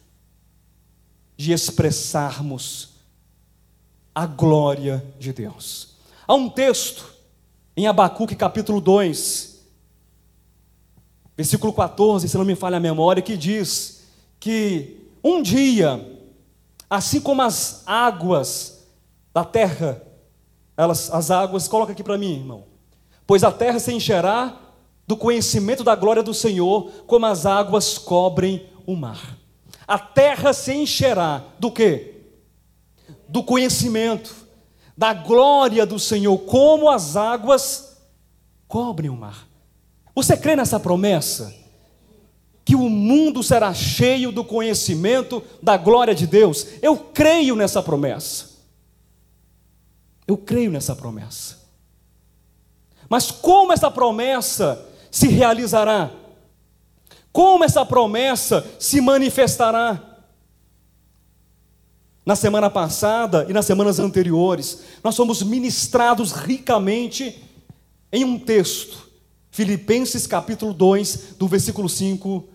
de expressarmos a glória de Deus. Há um texto em Abacuque capítulo 2, versículo 14, se não me falha a memória, que diz que um dia, assim como as águas da terra, elas, as águas, coloca aqui para mim, irmão, pois a terra se encherá do conhecimento da glória do Senhor, como as águas cobrem o mar. A terra se encherá do que? Do conhecimento, da glória do Senhor, como as águas cobrem o mar. Você crê nessa promessa? Que o mundo será cheio do conhecimento da glória de Deus? Eu creio nessa promessa. Eu creio nessa promessa. Mas como essa promessa se realizará? Como essa promessa se manifestará? Na semana passada e nas semanas anteriores, nós fomos ministrados ricamente em um texto, Filipenses capítulo 2, do versículo 5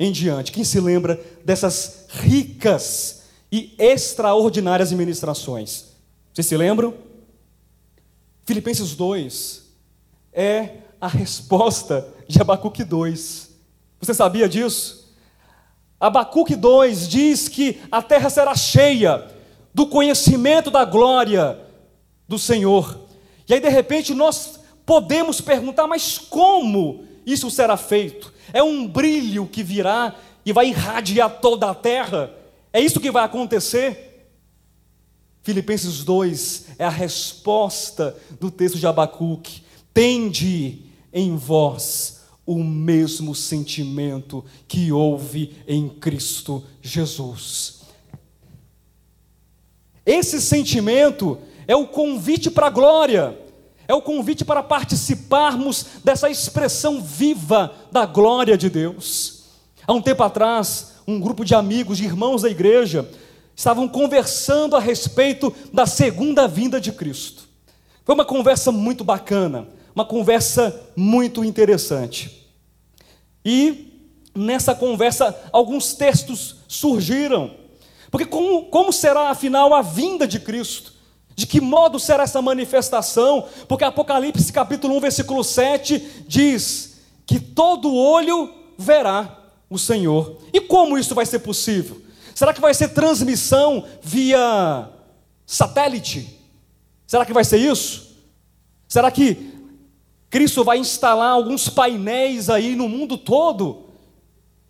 em diante. Quem se lembra dessas ricas e extraordinárias ministrações? Vocês se lembram? Filipenses 2 é a resposta de Abacuque 2. Você sabia disso? Abacuque 2 diz que a terra será cheia do conhecimento da glória do Senhor. E aí, de repente, nós podemos perguntar, mas como isso será feito? É um brilho que virá e vai irradiar toda a terra? É isso que vai acontecer? Filipenses 2 é a resposta do texto de Abacuque. Tende em vós o mesmo sentimento que houve em Cristo Jesus. Esse sentimento é o convite para a glória, é o convite para participarmos dessa expressão viva da glória de Deus. Há um tempo atrás, um grupo de amigos, de irmãos da igreja, estavam conversando a respeito da segunda vinda de Cristo. Foi uma conversa muito bacana, uma conversa muito interessante. E nessa conversa, alguns textos surgiram. Porque como, como será, afinal, a vinda de Cristo? De que modo será essa manifestação? Porque Apocalipse capítulo 1, versículo 7 diz que todo olho verá o Senhor. E como isso vai ser possível? Será que vai ser transmissão via satélite? Será que vai ser isso? Será que Cristo vai instalar alguns painéis aí no mundo todo?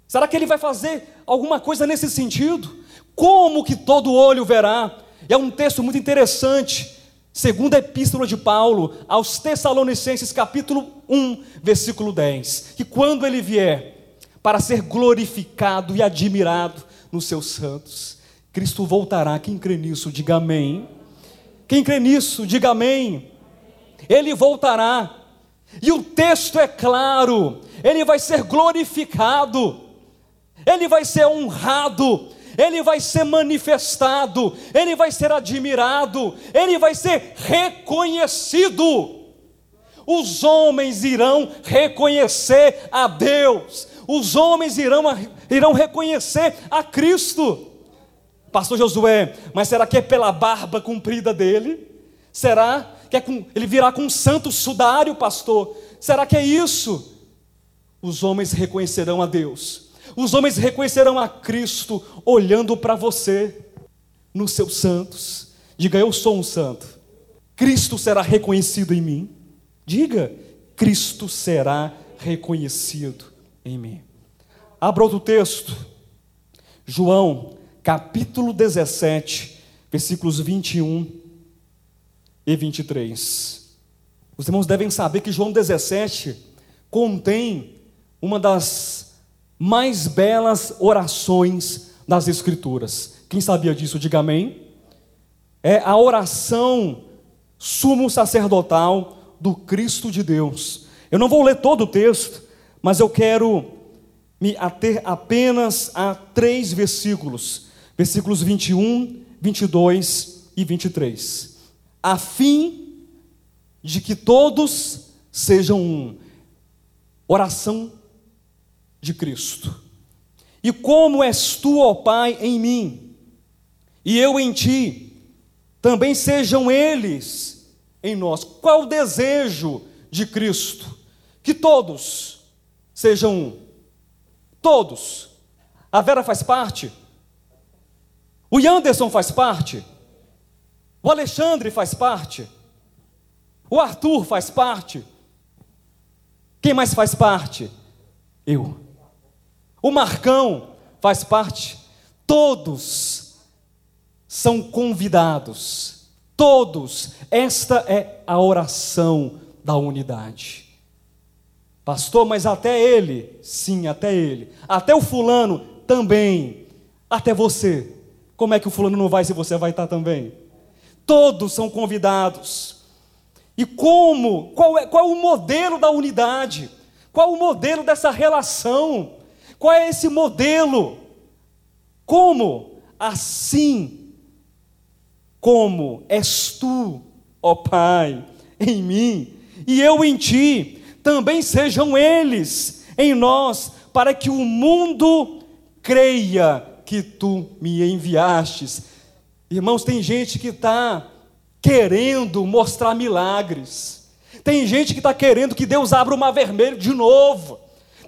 Será que ele vai fazer alguma coisa nesse sentido? Como que todo olho verá? É um texto muito interessante, segundo a epístola de Paulo aos Tessalonicenses, capítulo 1, versículo 10, que quando ele vier para ser glorificado e admirado nos seus santos. Cristo voltará. Quem crê nisso, diga amém. Quem crê nisso, diga amém. Ele voltará. E o texto é claro, ele vai ser glorificado, ele vai ser honrado, ele vai ser manifestado, ele vai ser admirado, ele vai ser reconhecido. Os homens irão reconhecer a Deus, os homens irão, irão reconhecer a Cristo. Pastor Josué, mas será que é pela barba comprida dele? Será que é com, ele virá com um santo sudário, pastor? Será que é isso? Os homens reconhecerão a Deus, os homens reconhecerão a Cristo olhando para você nos seus santos. Diga, eu sou um santo. Cristo será reconhecido em mim. Diga, Cristo será reconhecido em mim. Abra outro texto, João, capítulo 17, versículos 21 e 23. Os irmãos devem saber que João 17 contém uma das mais belas orações das Escrituras. Quem sabia disso, diga amém. É a oração sumo sacerdotal do Cristo de Deus. Eu não vou ler todo o texto, mas eu quero me ater apenas a três versículos, versículos 21, 22 e 23, a fim de que todos sejam um. Oração de Cristo. E como és tu, ó Pai, em mim, e eu em ti, também sejam eles em nós. Qual o desejo de Cristo? Que todos sejam um. Todos. A Vera faz parte. O Anderson faz parte. O Alexandre faz parte. O Arthur faz parte. Quem mais faz parte? Eu. O Marcão faz parte. Todos são convidados. Todos. Esta é a oração da unidade. Pastor, mas até ele, sim, até ele. Até o fulano também. Até você. Como é que o fulano não vai se você vai estar também? Todos são convidados. E como? Qual é, qual é o modelo da unidade? Qual o modelo dessa relação? Qual é esse modelo? Como? Assim como és tu, ó Pai, em mim, e eu em ti também sejam eles em nós, para que o mundo creia que tu me enviastes. Irmãos, tem gente que está querendo mostrar milagres, tem gente que está querendo que Deus abra o mar vermelho de novo,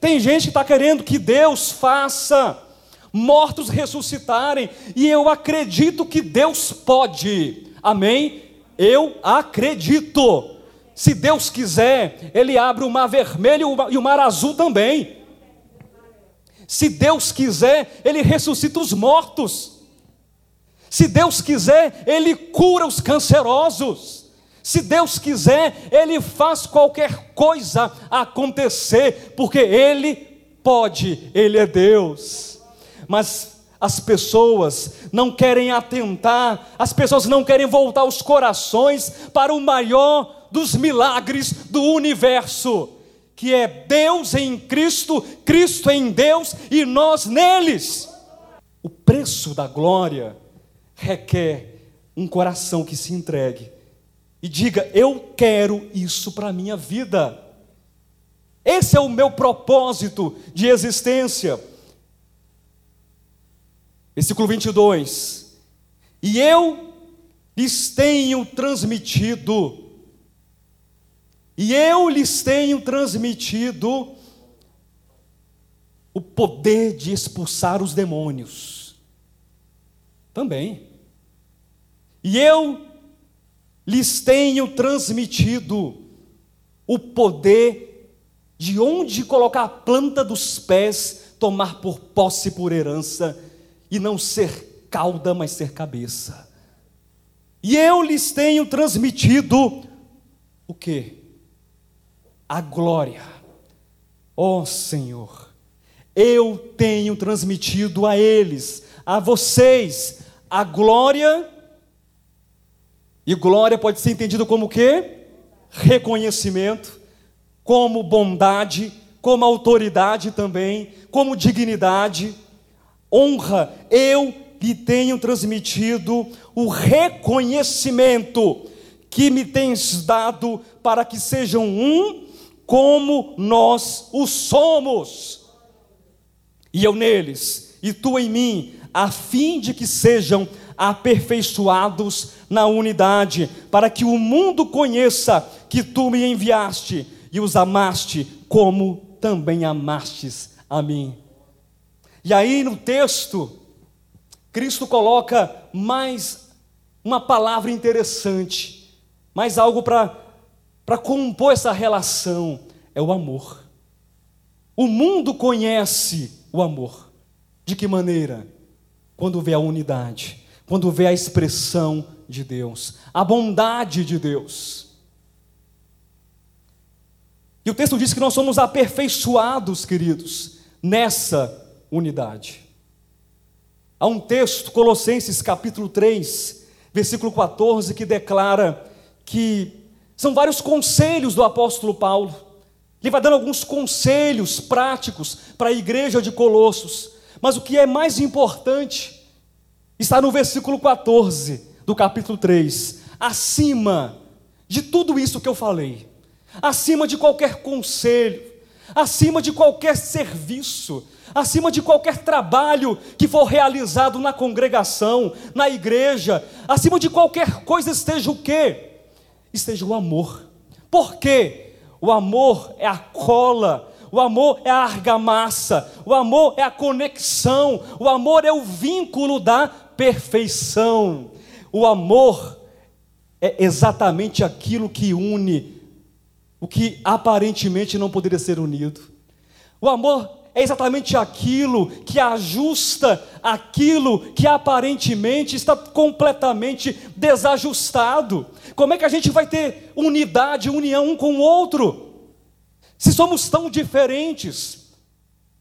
tem gente que está querendo que Deus faça mortos ressuscitarem, e eu acredito que Deus pode, amém? Eu acredito. Se Deus quiser, Ele abre o mar vermelho e o mar azul também. Se Deus quiser, Ele ressuscita os mortos. Se Deus quiser, Ele cura os cancerosos. Se Deus quiser, Ele faz qualquer coisa acontecer, porque Ele pode, Ele é Deus. Mas as pessoas não querem atentar, as pessoas não querem voltar os corações para o maior dos milagres do universo, que é Deus em Cristo, Cristo em Deus e nós neles. O preço da glória requer um coração que se entregue e diga: Eu quero isso para a minha vida. Esse é o meu propósito de existência. Versículo 22. E eu lhes tenho transmitido, e eu lhes tenho transmitido o poder de expulsar os demônios. Também. E eu lhes tenho transmitido o poder de onde colocar a planta dos pés, tomar por posse por herança, e não ser cauda, mas ser cabeça. E eu lhes tenho transmitido o que? A glória. Ó oh, Senhor, eu tenho transmitido a eles, a vocês, a glória e glória pode ser entendido como quê? Reconhecimento, como bondade, como autoridade também, como dignidade, honra. Eu lhe tenho transmitido o reconhecimento que me tens dado para que sejam um como nós o somos. E eu neles, e tu em mim, a fim de que sejam aperfeiçoados na unidade, para que o mundo conheça que tu me enviaste e os amaste como também amastes a mim. E aí no texto, Cristo coloca mais uma palavra interessante, mais algo para compor essa relação: é o amor. O mundo conhece o amor. De que maneira? Quando vê a unidade quando vê a expressão de Deus, a bondade de Deus. E o texto diz que nós somos aperfeiçoados, queridos, nessa unidade. Há um texto, Colossenses capítulo 3, versículo 14, que declara que são vários conselhos do apóstolo Paulo. Ele vai dando alguns conselhos práticos para a igreja de Colossos. Mas o que é mais importante está no versículo 14 do capítulo 3. Acima de tudo isso que eu falei, acima de qualquer conselho, acima de qualquer serviço, acima de qualquer trabalho que for realizado na congregação, na igreja, acima de qualquer coisa esteja o quê? Esteja o amor. Por quê? O amor é a cola, o amor é a argamassa, o amor é a conexão, o amor é o vínculo da perfeição. O amor é exatamente aquilo que une o que aparentemente não poderia ser unido. O amor é exatamente aquilo que ajusta aquilo que aparentemente está completamente desajustado. Como é que a gente vai ter unidade, união um com o outro? Se somos tão diferentes,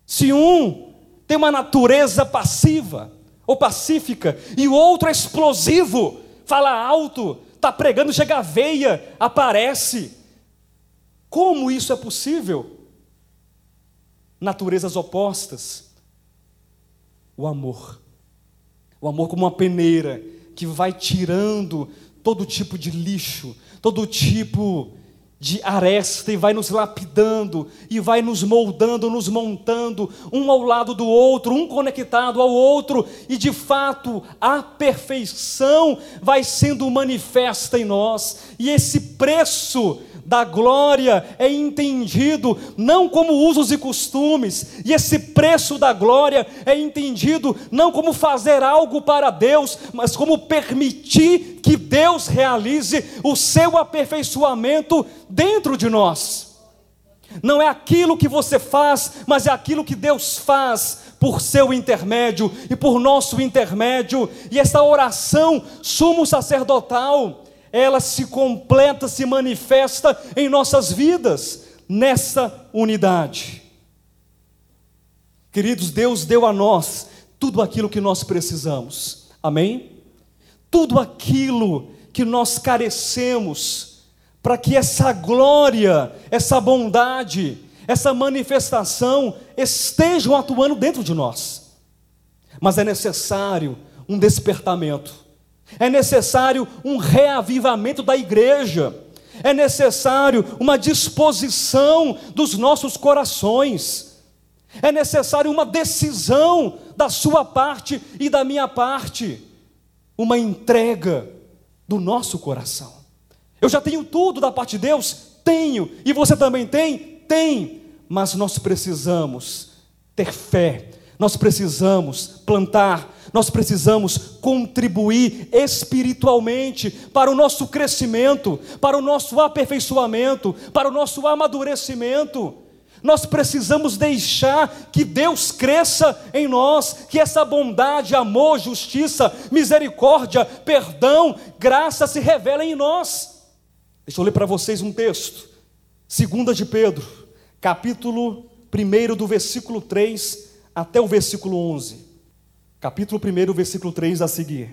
se um tem uma natureza passiva, ou pacífica, e o outro é explosivo, fala alto, está pregando, chega a veia, aparece. Como isso é possível? Naturezas opostas. O amor. O amor como uma peneira que vai tirando todo tipo de lixo, todo tipo de aresta e vai nos lapidando e vai nos moldando, nos montando um ao lado do outro, um conectado ao outro, e de fato a perfeição vai sendo manifesta em nós, e esse preço da glória é entendido não como usos e costumes, e esse preço da glória é entendido não como fazer algo para Deus, mas como permitir que Deus realize o seu aperfeiçoamento dentro de nós. Não é aquilo que você faz, mas é aquilo que Deus faz por seu intermédio e por nosso intermédio, e essa oração sumo sacerdotal ela se completa, se manifesta em nossas vidas, nessa unidade. Queridos, Deus deu a nós tudo aquilo que nós precisamos, amém? Tudo aquilo que nós carecemos, para que essa glória, essa bondade, essa manifestação estejam atuando dentro de nós. Mas é necessário um despertamento É necessário um reavivamento da igreja. É necessário uma disposição dos nossos corações. É necessário uma decisão da sua parte e da minha parte. Uma entrega do nosso coração. Eu já tenho tudo da parte de Deus? Tenho. E você também tem? Tem. Mas nós precisamos ter fé. Nós precisamos plantar nós precisamos contribuir espiritualmente para o nosso crescimento, para o nosso aperfeiçoamento, para o nosso amadurecimento. Nós precisamos deixar que Deus cresça em nós, que essa bondade, amor, justiça, misericórdia, perdão, graça se revelem em nós. Deixa eu ler para vocês um texto. Segunda de Pedro, capítulo 1 do versículo 3 até o versículo 11 capítulo 1, versículo 3 a seguir.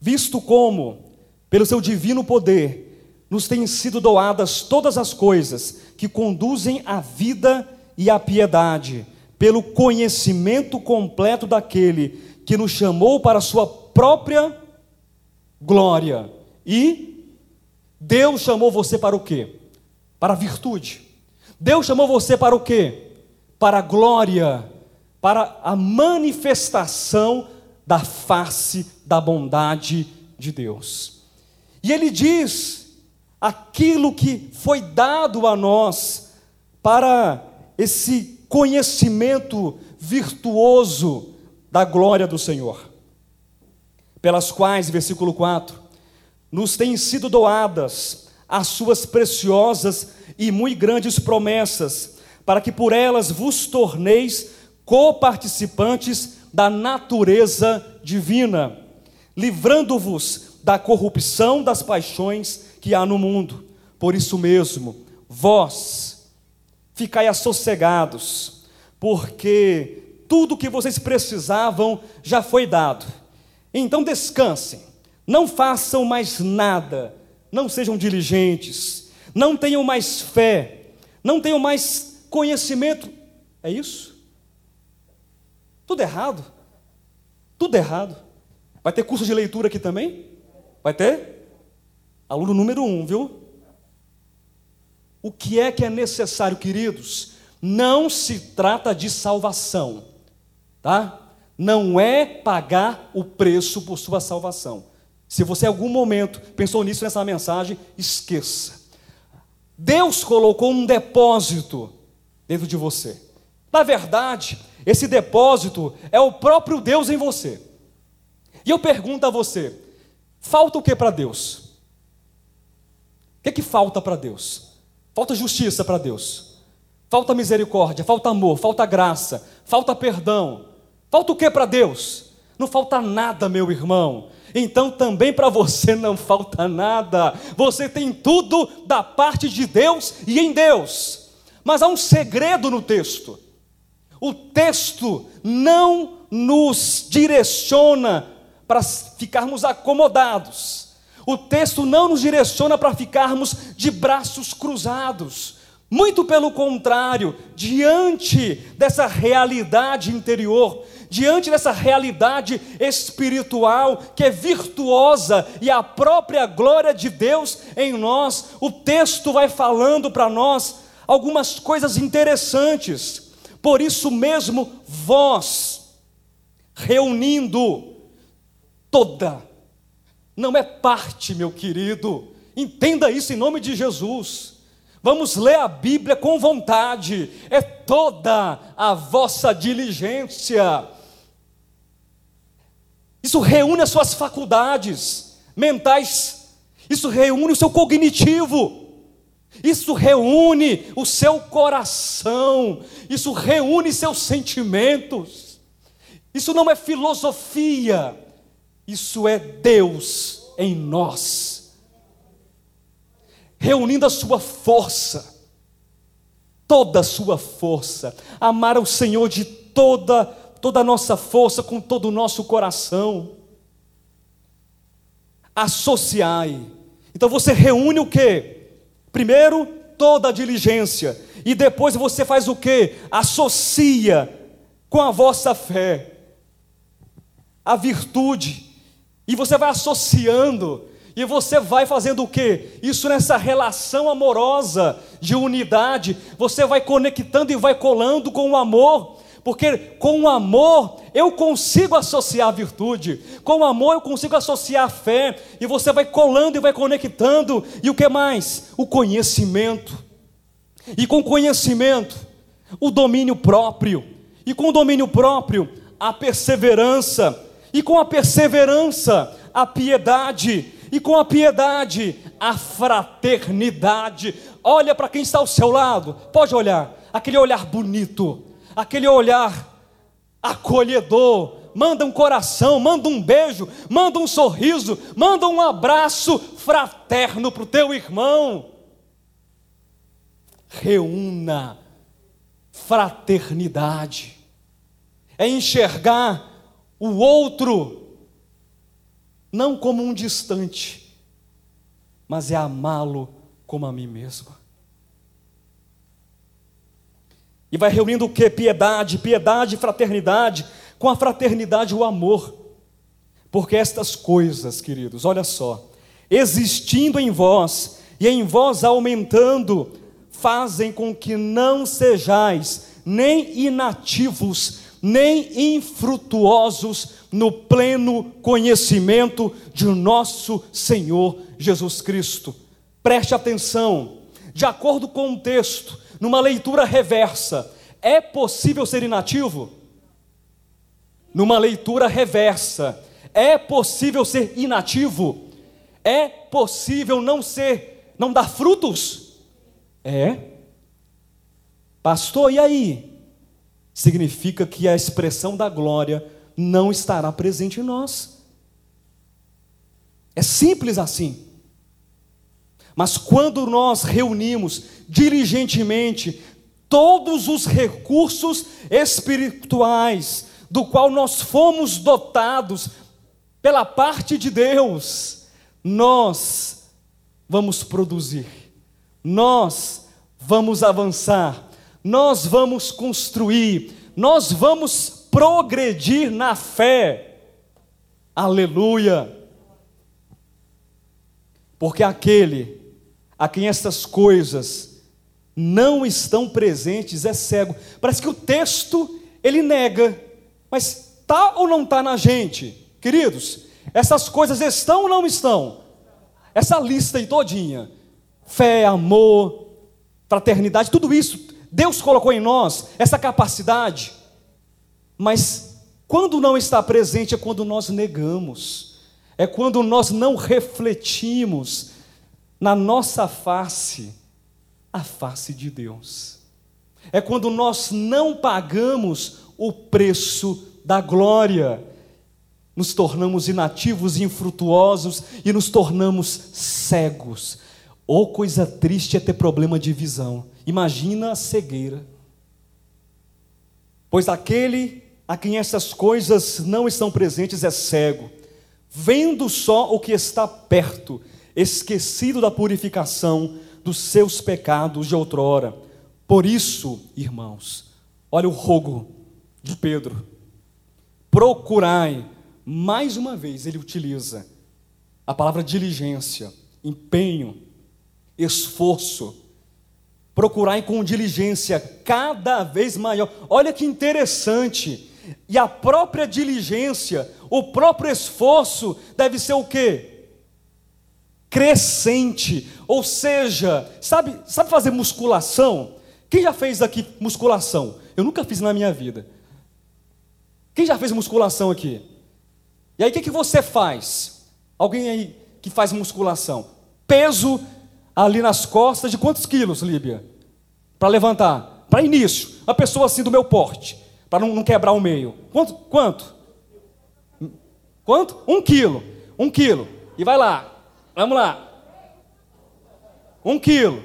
Visto como, pelo seu divino poder, nos têm sido doadas todas as coisas que conduzem à vida e à piedade, pelo conhecimento completo daquele que nos chamou para a sua própria glória. E Deus chamou você para o quê? Para a virtude. Deus chamou você para o quê? Para a glória para a manifestação da face da bondade de Deus. E ele diz aquilo que foi dado a nós para esse conhecimento virtuoso da glória do Senhor, pelas quais, versículo 4, nos têm sido doadas as suas preciosas e muito grandes promessas, para que por elas vos torneis coparticipantes da natureza divina, livrando-vos da corrupção das paixões que há no mundo. Por isso mesmo, vós ficai assossegados, porque tudo que vocês precisavam já foi dado. Então descansem, não façam mais nada, não sejam diligentes, não tenham mais fé, não tenham mais conhecimento. É isso? Tudo errado. Tudo errado. Vai ter curso de leitura aqui também? Vai ter? Aluno número um, viu? O que é que é necessário, queridos? Não se trata de salvação, tá? Não é pagar o preço por sua salvação. Se você em algum momento pensou nisso nessa mensagem, esqueça. Deus colocou um depósito dentro de você. Na verdade, esse depósito é o próprio Deus em você. E eu pergunto a você: falta o que para Deus? O que, é que falta para Deus? Falta justiça para Deus. Falta misericórdia, falta amor, falta graça, falta perdão. Falta o que para Deus? Não falta nada, meu irmão. Então também para você não falta nada. Você tem tudo da parte de Deus e em Deus. Mas há um segredo no texto. O texto não nos direciona para ficarmos acomodados. O texto não nos direciona para ficarmos de braços cruzados. Muito pelo contrário, diante dessa realidade interior, diante dessa realidade espiritual que é virtuosa e a própria glória de Deus em nós, o texto vai falando para nós algumas coisas interessantes. Por isso mesmo, vós, reunindo toda, não é parte, meu querido, entenda isso em nome de Jesus. Vamos ler a Bíblia com vontade, é toda a vossa diligência. Isso reúne as suas faculdades mentais, isso reúne o seu cognitivo. Isso reúne o seu coração, isso reúne seus sentimentos. Isso não é filosofia, isso é Deus em nós, reunindo a sua força, toda a sua força, amar o Senhor de toda toda a nossa força, com todo o nosso coração. Associai. Então você reúne o que? Primeiro, toda a diligência. E depois você faz o que? Associa com a vossa fé a virtude. E você vai associando, e você vai fazendo o quê? Isso nessa relação amorosa de unidade, você vai conectando e vai colando com o amor, porque com o amor eu consigo associar virtude, com o amor eu consigo associar fé, e você vai colando e vai conectando, e o que mais? O conhecimento, e com conhecimento, o domínio próprio, e com o domínio próprio, a perseverança, e com a perseverança, a piedade, e com a piedade, a fraternidade. Olha para quem está ao seu lado, pode olhar, aquele olhar bonito, aquele olhar acolhedor, manda um coração, manda um beijo, manda um sorriso, manda um abraço fraterno para o teu irmão. Reúna fraternidade, é enxergar o outro não como um distante, mas é amá-lo como a mim mesmo. E vai reunindo o que? Piedade, piedade e fraternidade, com a fraternidade o amor. Porque estas coisas, queridos, olha só, existindo em vós e em vós aumentando, fazem com que não sejais nem inativos, nem infrutuosos no pleno conhecimento de nosso Senhor Jesus Cristo. Preste atenção, de acordo com o texto, numa leitura reversa, é possível ser inativo? Numa leitura reversa, é possível ser inativo? É possível não ser, não dar frutos? É. Pastor, e aí? Significa que a expressão da glória não estará presente em nós. É simples assim. Mas quando nós reunimos diligentemente todos os recursos espirituais do qual nós fomos dotados pela parte de Deus, nós vamos produzir nós vamos avançar, nós vamos construir, nós vamos progredir na fé. Aleluia! Porque aquele a quem essas coisas não estão presentes é cego. Parece que o texto ele nega, mas tá ou não está na gente, queridos? Essas coisas estão ou não estão? Essa lista aí todinha fé, amor, fraternidade, tudo isso, Deus colocou em nós essa capacidade, mas quando não está presente é quando nós negamos, é quando nós não refletimos na nossa face a face de Deus, é quando nós não pagamos o preço da glória, nos tornamos inativos infrutuosos e nos tornamos cegos. Ou coisa triste é ter problema de visão. Imagina a cegueira. Pois aquele a quem essas coisas não estão presentes é cego, vendo só o que está perto, esquecido da purificação dos seus pecados de outrora. Por isso, irmãos, olha o rogo de Pedro. Procurai, mais uma vez ele utiliza a palavra diligência, empenho, esforço, procurar com diligência cada vez maior. Olha que interessante. E a própria diligência, o próprio esforço deve ser o quê? Crescente. Ou seja, sabe, sabe fazer musculação? Quem já fez aqui musculação? Eu nunca fiz na minha vida. Quem já fez musculação aqui? E aí o que, que você faz? Alguém aí que faz musculação? Peso ali nas costas de quantos quilos, Líbia? Para levantar. Para início. Uma pessoa assim do meu porte. Para não, não, quebrar o meio. Quanto? Quanto? Quanto? Um quilo. Um quilo. E vai lá. Vamos lá. Um quilo.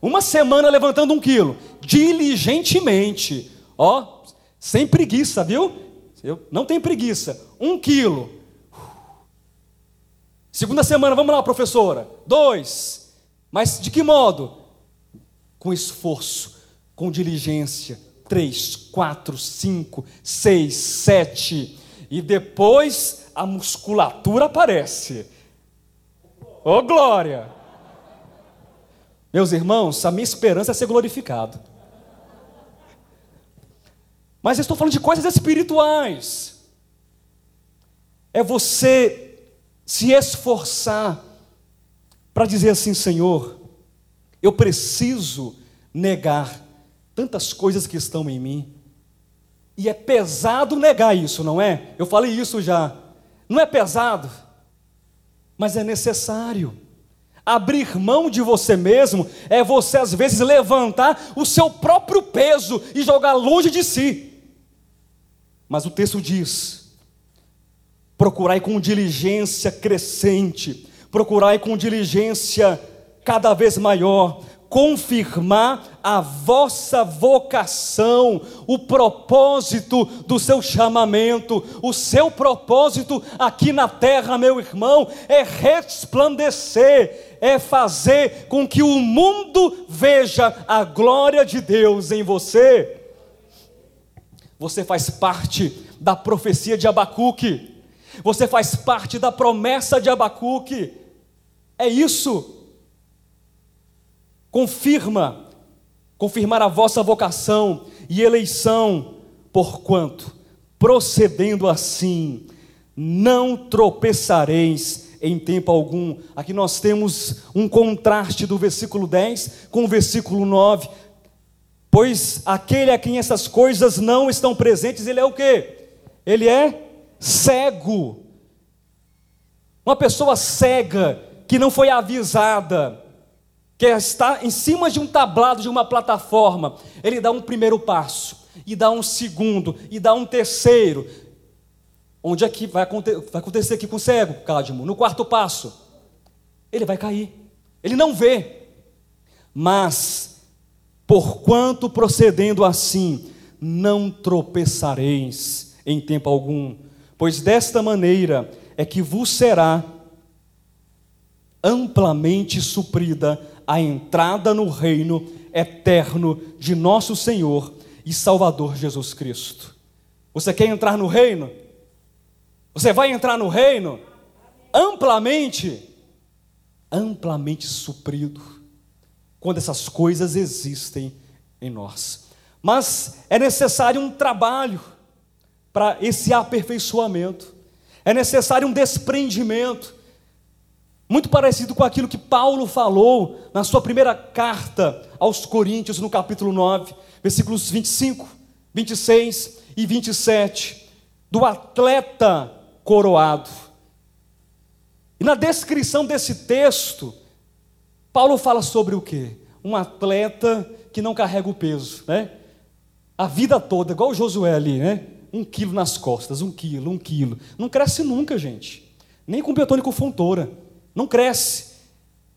Uma semana levantando um quilo. Diligentemente. Ó, sem preguiça, viu? Eu não tem preguiça. Um quilo. Segunda semana, vamos lá, professora. Dois. Mas de que modo? Com esforço, com diligência. Três, quatro, cinco, seis, sete. e depois a musculatura aparece. Ô oh, glória! Meus irmãos, a minha esperança é ser glorificado. Mas eu estou falando de coisas espirituais. É você se esforçar para dizer assim, Senhor, eu preciso negar tantas coisas que estão em mim. E é pesado negar isso, não é? Eu falei isso já. Não é pesado, mas é necessário. Abrir mão de você mesmo é você, às vezes, levantar o seu próprio peso e jogar longe de si. Mas o texto diz: procurai com diligência crescente, procurai com diligência cada vez maior, confirmar a vossa vocação, o propósito do seu chamamento, o seu propósito aqui na terra, meu irmão, é resplandecer, é fazer com que o mundo veja a glória de Deus em você. Você faz parte da profecia de Abacuque, você faz parte da promessa de Abacuque, é isso confirma, confirmar a vossa vocação e eleição, porquanto, procedendo assim, não tropeçareis em tempo algum. Aqui nós temos um contraste do versículo 10 com o versículo 9. Pois aquele a quem essas coisas não estão presentes, ele é o que? Ele é cego. Uma pessoa cega que não foi avisada, que está em cima de um tablado de uma plataforma, ele dá um primeiro passo, e dá um segundo, e dá um terceiro. Onde é que vai acontecer aqui com o cego, Cádimo? No quarto passo, ele vai cair, ele não vê, mas, porquanto procedendo assim, não tropeçareis em tempo algum, pois desta maneira é que vos será amplamente suprida a entrada no reino eterno de nosso Senhor e Salvador Jesus Cristo. Você quer entrar no reino? Você vai entrar no reino amplamente, amplamente suprido, quando essas coisas existem em nós. Mas é necessário um trabalho para esse aperfeiçoamento, é necessário um desprendimento, muito parecido com aquilo que Paulo falou na sua primeira carta aos Coríntios, no capítulo 9, versículos 25, 26 e 27, do atleta coroado. E na descrição desse texto, Paulo fala sobre o quê? Um atleta que não carrega o peso, né? A vida toda, igual o Josué ali, né? Um quilo nas costas, um quilo, um quilo. Não cresce nunca, gente. Nem com biotônico fontora não cresce.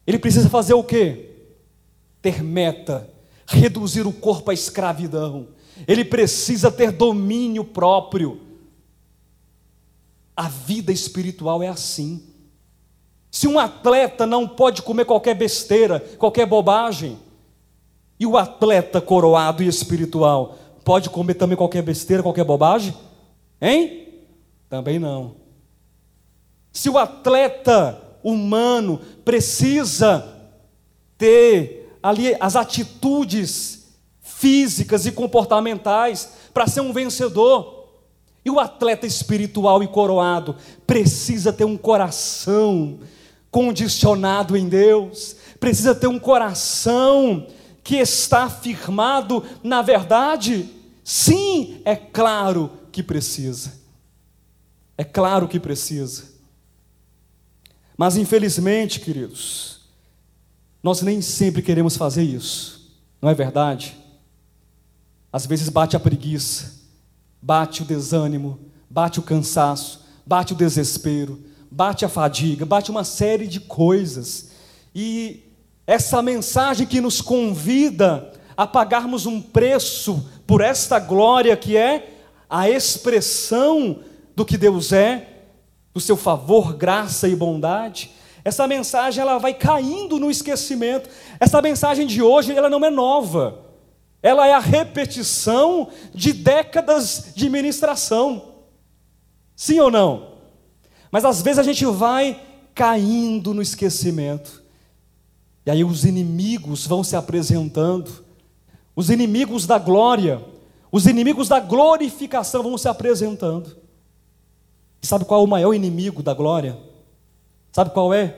Ele precisa fazer o quê? Ter meta, reduzir o corpo à escravidão. Ele precisa ter domínio próprio. A vida espiritual é assim. Se um atleta não pode comer qualquer besteira, qualquer bobagem, e o atleta coroado e espiritual pode comer também qualquer besteira, qualquer bobagem? Hein? Também não. Se o atleta humano precisa ter ali as atitudes físicas e comportamentais para ser um vencedor. E o atleta espiritual e coroado precisa ter um coração condicionado em Deus, precisa ter um coração que está firmado na verdade. Sim, é claro que precisa. É claro que precisa. Mas infelizmente, queridos, nós nem sempre queremos fazer isso, não é verdade? Às vezes bate a preguiça, bate o desânimo, bate o cansaço, bate o desespero, bate a fadiga, bate uma série de coisas. E essa mensagem que nos convida a pagarmos um preço por esta glória que é a expressão do que Deus é, do seu favor, graça e bondade, essa mensagem ela vai caindo no esquecimento. Essa mensagem de hoje ela não é nova. Ela é a repetição de décadas de ministração. Sim ou não? Mas às vezes a gente vai caindo no esquecimento. E aí os inimigos vão se apresentando, os inimigos da glória, os inimigos da glorificação vão se apresentando. E sabe qual é o maior inimigo da glória? Sabe qual é?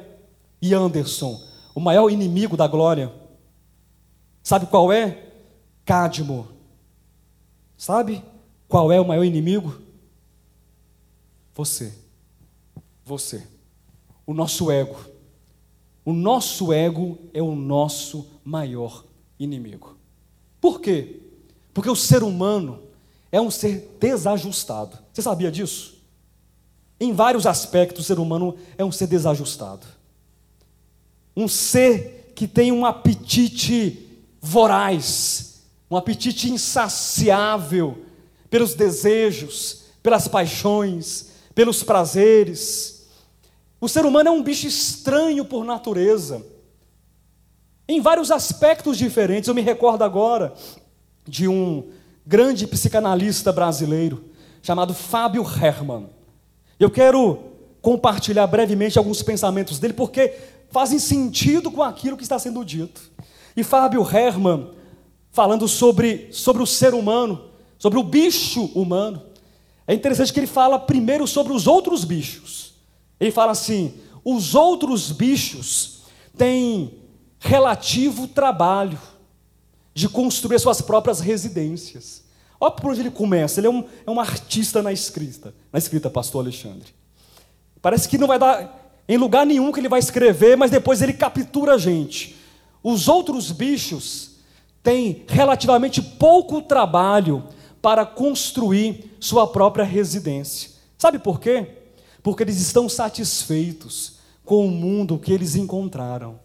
E Anderson, o maior inimigo da glória. Sabe qual é? Cadmo. Sabe qual é o maior inimigo? Você. Você. O nosso ego. O nosso ego é o nosso maior inimigo. Por quê? Porque o ser humano é um ser desajustado. Você sabia disso? Em vários aspectos, o ser humano é um ser desajustado. Um ser que tem um apetite voraz, um apetite insaciável pelos desejos, pelas paixões, pelos prazeres. O ser humano é um bicho estranho por natureza. Em vários aspectos diferentes, eu me recordo agora de um grande psicanalista brasileiro chamado Fábio Herman. Eu quero compartilhar brevemente alguns pensamentos dele, porque fazem sentido com aquilo que está sendo dito. E Fábio Herman, falando sobre, sobre o ser humano, sobre o bicho humano, é interessante que ele fala primeiro sobre os outros bichos. Ele fala assim: os outros bichos têm relativo trabalho de construir suas próprias residências. Olha por onde ele começa. Ele é um, é um artista na escrita, na escrita, pastor Alexandre. Parece que não vai dar em lugar nenhum que ele vai escrever, mas depois ele captura a gente. Os outros bichos têm relativamente pouco trabalho para construir sua própria residência. Sabe por quê? Porque eles estão satisfeitos com o mundo que eles encontraram.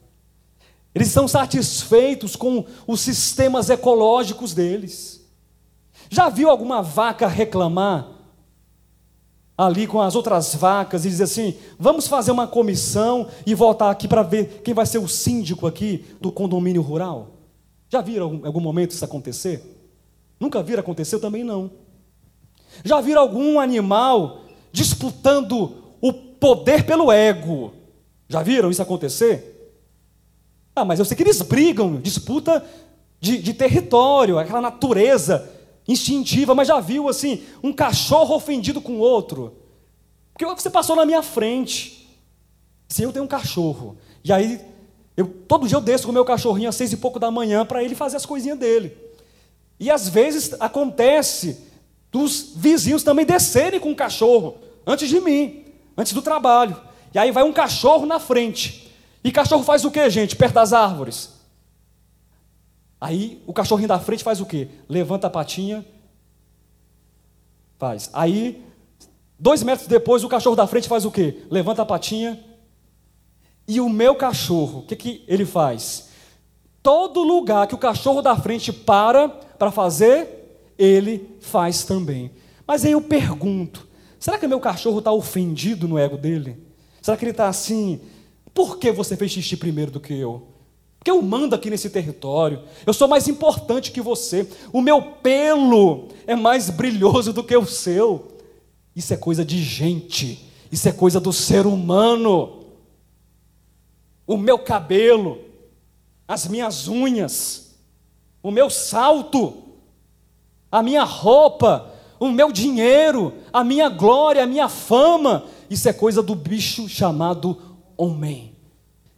Eles estão satisfeitos com os sistemas ecológicos deles. Já viu alguma vaca reclamar ali com as outras vacas e dizer assim: vamos fazer uma comissão e voltar aqui para ver quem vai ser o síndico aqui do condomínio rural? Já viram em algum momento isso acontecer? Nunca viram acontecer? Também não. Já viram algum animal disputando o poder pelo ego? Já viram isso acontecer? Ah, mas eu sei que eles brigam, disputa de, de território, aquela natureza instintiva, mas já viu assim, um cachorro ofendido com outro? Porque você passou na minha frente. Se eu tenho um cachorro, e aí eu, todo dia eu desço com o meu cachorrinho às seis e pouco da manhã para ele fazer as coisinhas dele. E às vezes acontece dos vizinhos também descerem com o cachorro antes de mim, antes do trabalho. E aí vai um cachorro na frente. E cachorro faz o que, gente, perto das árvores? Aí o cachorrinho da frente faz o quê? Levanta a patinha, faz. Aí, dois metros depois, o cachorro da frente faz o quê? Levanta a patinha. E o meu cachorro, o que, que ele faz? Todo lugar que o cachorro da frente para para fazer, ele faz também. Mas aí eu pergunto: será que meu cachorro está ofendido no ego dele? Será que ele está assim? Por que você fez xixi primeiro do que eu? Porque eu mando aqui nesse território. Eu sou mais importante que você. O meu pelo é mais brilhoso do que o seu. Isso é coisa de gente. Isso é coisa do ser humano. O meu cabelo, as minhas unhas, o meu salto, a minha roupa, o meu dinheiro, a minha glória, a minha fama, isso é coisa do bicho chamado homem.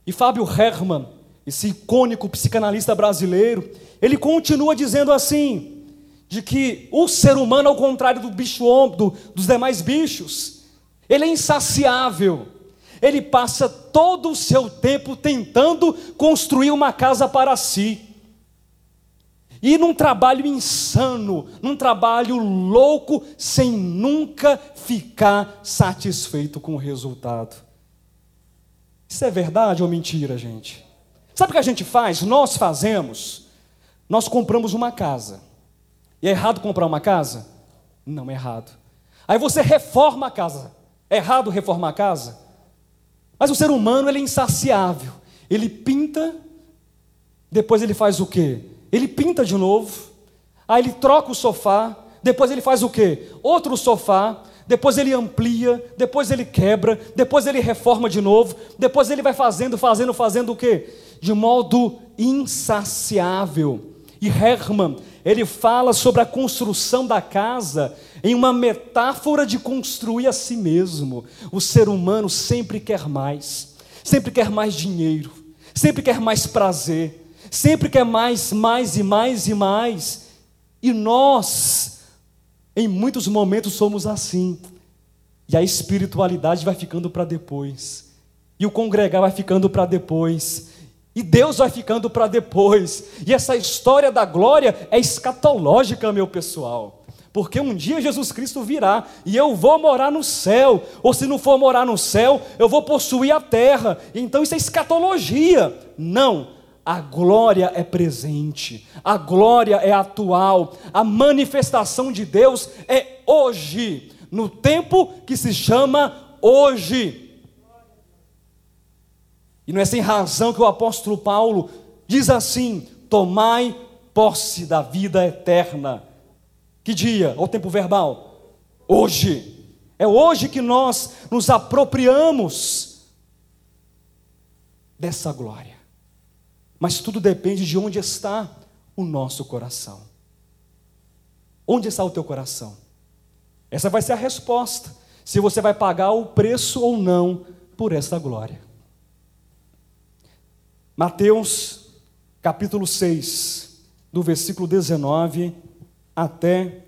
E Fábio Herman, esse icônico psicanalista brasileiro, ele continua dizendo assim: de que o ser humano, ao contrário do bicho do, dos demais bichos, ele é insaciável. Ele passa todo o seu tempo tentando construir uma casa para si. E num trabalho insano, num trabalho louco, sem nunca ficar satisfeito com o resultado. Isso é verdade ou mentira, gente? Sabe o que a gente faz? Nós fazemos. Nós compramos uma casa. E é errado comprar uma casa? Não é errado. Aí você reforma a casa. É errado reformar a casa? Mas o ser humano ele é insaciável. Ele pinta, depois ele faz o quê? Ele pinta de novo, aí ele troca o sofá, depois ele faz o quê? Outro sofá, depois ele amplia, depois ele quebra, depois ele reforma de novo, depois ele vai fazendo, fazendo, fazendo o quê? De modo insaciável. E Herman, ele fala sobre a construção da casa em uma metáfora de construir a si mesmo. O ser humano sempre quer mais, sempre quer mais dinheiro, sempre quer mais prazer, sempre quer mais, mais e mais e mais. E nós, em muitos momentos, somos assim. E a espiritualidade vai ficando para depois. E o congregar vai ficando para depois. E Deus vai ficando para depois. E essa história da glória é escatológica, meu pessoal. Porque um dia Jesus Cristo virá e eu vou morar no céu, ou se não for morar no céu, eu vou possuir a terra. Então isso é escatologia. Não, a glória é presente, a glória é atual, a manifestação de Deus é hoje, no tempo que se chama hoje. E não é sem razão que o apóstolo Paulo diz assim: tomai posse da vida eterna que dia? Ou tempo verbal? Hoje. É hoje que nós nos apropriamos dessa glória. Mas tudo depende de onde está o nosso coração. Onde está o teu coração? Essa vai ser a resposta. Se você vai pagar o preço ou não por essa glória. Mateus capítulo 6, do versículo 19 até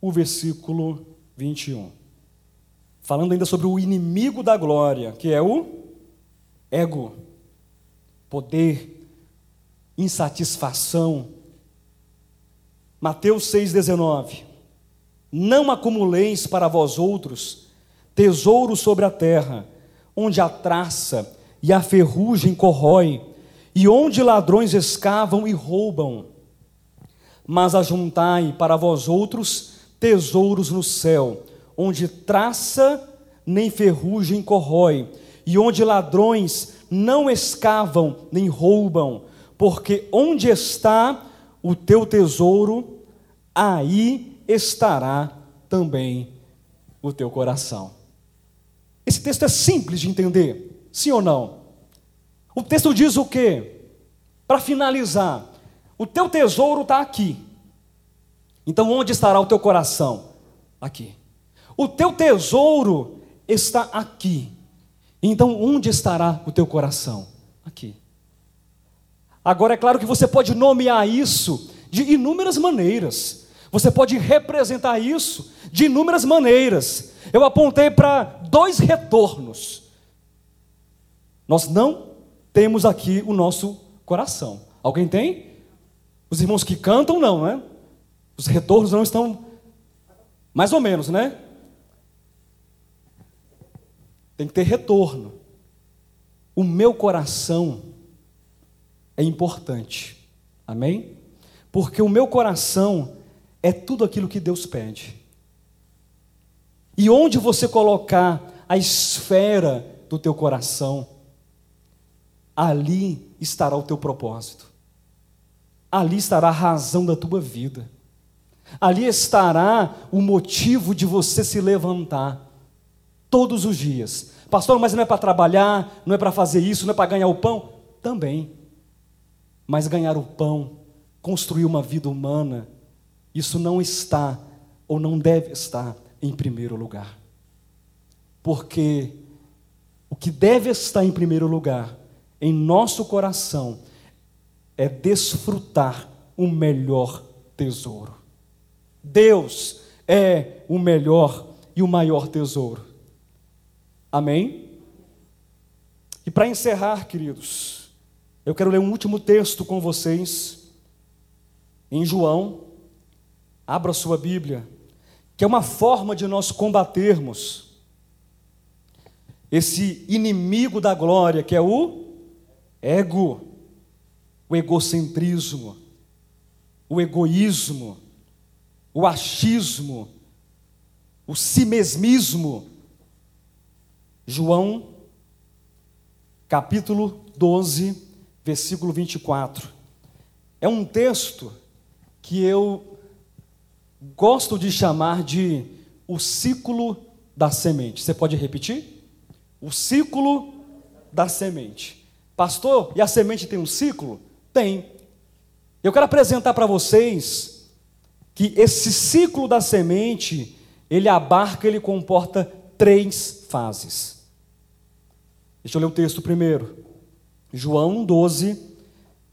o versículo 21. Falando ainda sobre o inimigo da glória, que é o ego, poder, insatisfação. Mateus 6,19: Não acumuleis para vós outros tesouro sobre a terra, onde a traça e a ferrugem corrói, e onde ladrões escavam e roubam mas ajuntai para vós outros tesouros no céu, onde traça nem ferrugem corrói, e onde ladrões não escavam nem roubam, porque onde está o teu tesouro, aí estará também o teu coração. Esse texto é simples de entender, sim ou não? O texto diz o quê? Para finalizar, o teu tesouro está aqui. Então, onde estará o teu coração? Aqui. O teu tesouro está aqui. Então, onde estará o teu coração? Aqui. Agora, é claro que você pode nomear isso de inúmeras maneiras. Você pode representar isso de inúmeras maneiras. Eu apontei para dois retornos. Nós não temos aqui o nosso coração. Alguém tem? Os irmãos que cantam, não, né? Os retornos não estão. Mais ou menos, né? Tem que ter retorno. O meu coração é importante. Amém? Porque o meu coração é tudo aquilo que Deus pede. E onde você colocar a esfera do teu coração, ali estará o teu propósito ali estará a razão da tua vida, ali estará o motivo de você se levantar todos os dias. Pastor, mas não é para trabalhar, não é para fazer isso, não é para ganhar o pão? Também. Mas ganhar o pão, construir uma vida humana, isso não está ou não deve estar em primeiro lugar. Porque o que deve estar em primeiro lugar em nosso coração é desfrutar o melhor tesouro. Deus é o melhor e o maior tesouro. Amém? E para encerrar, queridos, eu quero ler um último texto com vocês, em João, abra sua Bíblia, que é uma forma de nós combatermos esse inimigo da glória, que é o ego o egocentrismo, o egoísmo, o achismo, o simesmismo. João, capítulo 12, versículo 24. É um texto que eu gosto de chamar de o ciclo da semente. Você pode repetir? O ciclo da semente. Pastor, e a semente tem um ciclo? Tem. Eu quero apresentar para vocês que esse ciclo da semente, ele abarca, ele comporta três fases. Deixa eu ler o texto primeiro. João 12,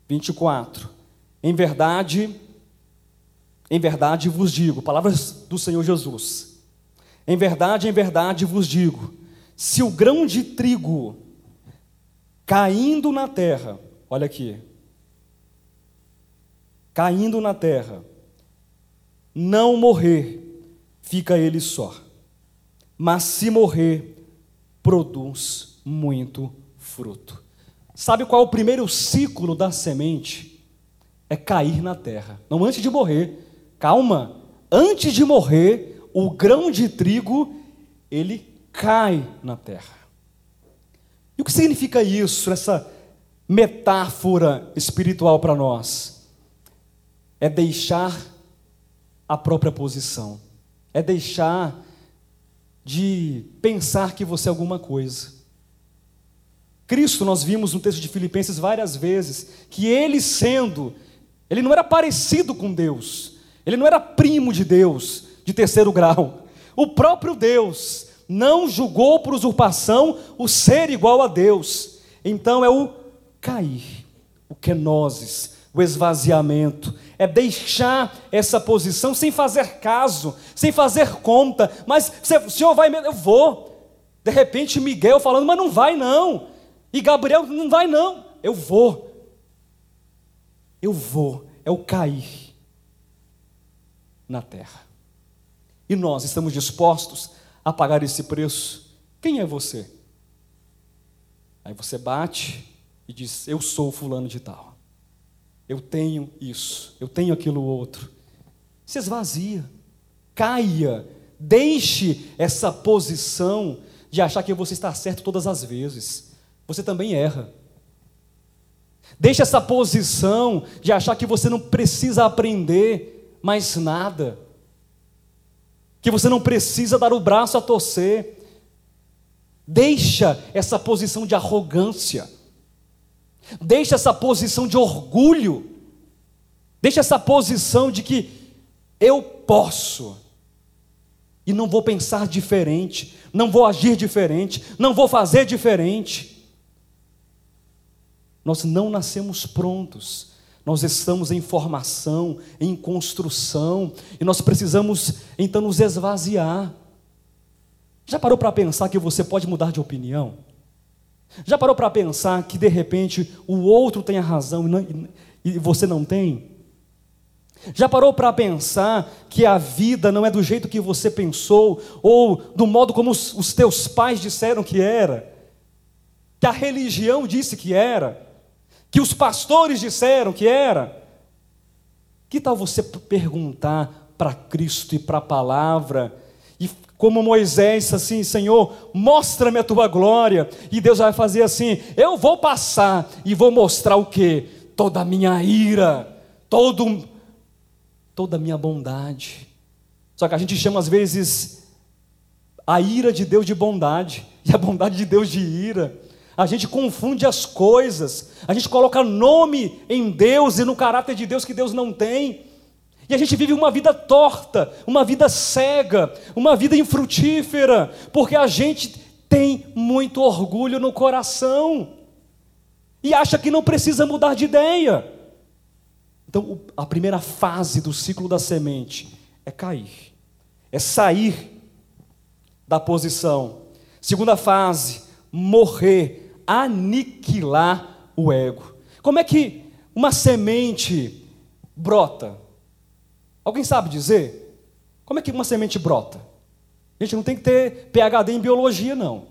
24. Em verdade, em verdade vos digo, palavras do Senhor Jesus. Em verdade, em verdade vos digo, se o grão de trigo caindo na terra, olha aqui, caindo na terra, não morrer, fica ele só. Mas se morrer, produz muito fruto. Sabe qual é o primeiro ciclo da semente? É cair na terra. Não antes de morrer. Calma. Antes de morrer, o grão de trigo, ele cai na terra. E o que significa isso, essa metáfora espiritual para nós? É deixar a própria posição. É deixar de pensar que você é alguma coisa. Cristo, nós vimos no texto de Filipenses várias vezes, que ele sendo, ele não era parecido com Deus, ele não era primo de Deus, de terceiro grau. O próprio Deus não julgou por usurpação o ser igual a Deus. Então é o cair, o kenosis, o esvaziamento, é deixar essa posição sem fazer caso, sem fazer conta, mas o senhor vai, eu vou. De repente Miguel falando, mas não vai não. E Gabriel, não vai não, eu vou. Eu vou, é o cair na terra. E nós estamos dispostos a pagar esse preço. Quem é você? Aí você bate e diz: Eu sou fulano de tal. Eu tenho isso, eu tenho aquilo outro. Se esvazia, caia, deixe essa posição de achar que você está certo todas as vezes você também erra. Deixe essa posição de achar que você não precisa aprender mais nada, que você não precisa dar o braço a torcer. Deixa essa posição de arrogância. Deixa essa posição de orgulho. Deixa essa posição de que eu posso e não vou pensar diferente, não vou agir diferente, não vou fazer diferente. Nós não nascemos prontos. Nós estamos em formação, em construção, e nós precisamos então nos esvaziar. Já parou para pensar que você pode mudar de opinião? Já parou para pensar que de repente o outro tem a razão e, não, e você não tem? Já parou para pensar que a vida não é do jeito que você pensou, ou do modo como os, os teus pais disseram que era, que a religião disse que era? Que os pastores disseram que era. Que tal você perguntar para Cristo e para a palavra, e como Moisés, assim, Senhor, mostra-me a tua glória, e Deus vai fazer assim: eu vou passar e vou mostrar o que? Toda a minha ira, todo, toda a minha bondade. Só que a gente chama às vezes a ira de Deus de bondade, e a bondade de Deus de ira a gente confunde as coisas, a gente coloca nome em Deus e no caráter de Deus que Deus não tem, e a gente vive uma vida torta, uma vida cega, uma vida infrutífera, porque a gente tem muito orgulho no coração e acha que não precisa mudar de ideia. Então, a primeira fase do ciclo da semente é cair, é sair da posição. Segunda fase, morrer aniquilar o ego. Como é que uma semente brota? Alguém sabe dizer? Como é que uma semente brota? A gente não tem que ter PhD em biologia, não.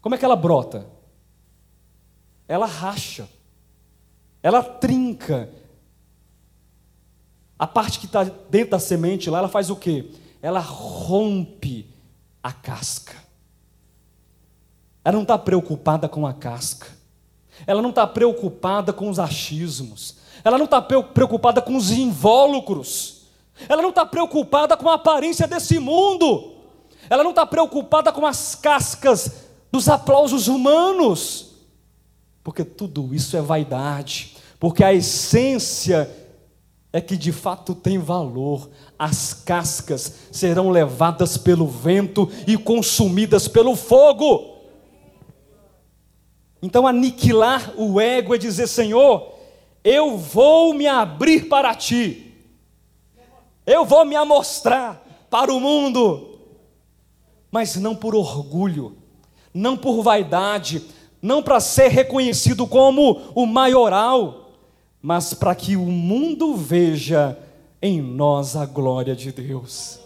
Como é que ela brota? Ela racha, ela trinca. A parte que está dentro da semente lá, ela faz o quê? Ela rompe a casca. Ela não está preocupada com a casca. Ela não está preocupada com os achismos. Ela não está preocupada com os invólucros. Ela não está preocupada com a aparência desse mundo. Ela não está preocupada com as cascas dos aplausos humanos. Porque tudo isso é vaidade. Porque a essência é que de fato tem valor. As cascas serão levadas pelo vento e consumidas pelo fogo. Então, aniquilar o ego é dizer: Senhor, eu vou me abrir para ti, eu vou me amostrar para o mundo, mas não por orgulho, não por vaidade, não para ser reconhecido como o maioral mas para que o mundo veja em nós a glória de Deus.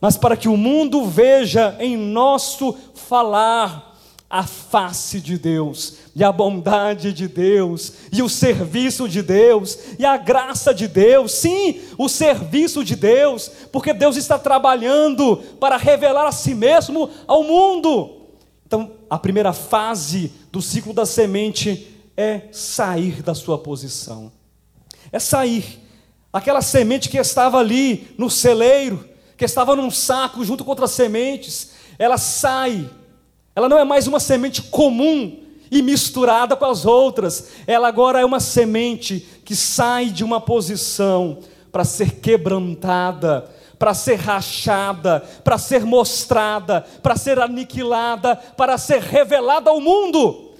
Mas para que o mundo veja em nosso falar a face de Deus, e a bondade de Deus, e o serviço de Deus, e a graça de Deus, sim, o serviço de Deus, porque Deus está trabalhando para revelar a si mesmo ao mundo. Então, a primeira fase do ciclo da semente é sair da sua posição, é sair. Aquela semente que estava ali no celeiro, que estava num saco junto com outras sementes, ela sai, ela não é mais uma semente comum e misturada com as outras, ela agora é uma semente que sai de uma posição para ser quebrantada, para ser rachada, para ser mostrada, para ser aniquilada, para ser revelada ao mundo.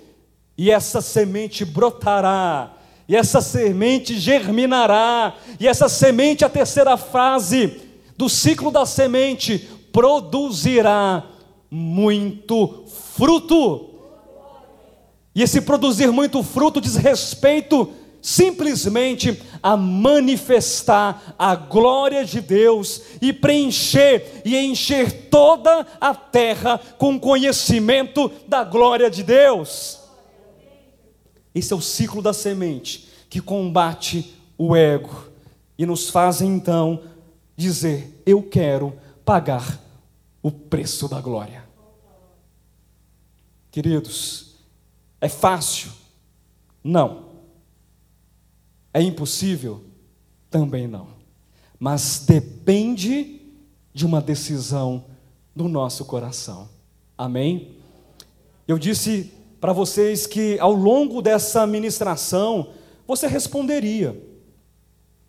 E essa semente brotará, e essa semente germinará, e essa semente, a terceira fase do ciclo da semente, produzirá muito fruto. E esse produzir muito fruto diz respeito simplesmente a manifestar a glória de Deus e preencher e encher toda a terra com conhecimento da glória de Deus. Esse é o ciclo da semente que combate o ego e nos faz então dizer: Eu quero pagar o preço da glória. Queridos, é fácil? Não. É impossível? Também não. Mas depende de uma decisão do nosso coração. Amém? Eu disse para vocês que ao longo dessa ministração você responderia.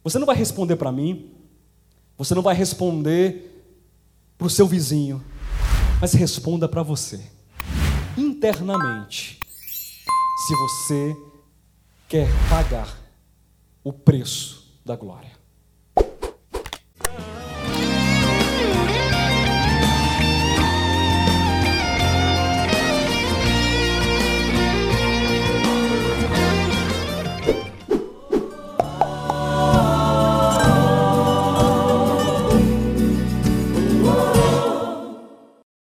Você não vai responder para mim, você não vai responder para o seu vizinho, mas responda para você, internamente, se você quer pagar o preço da glória.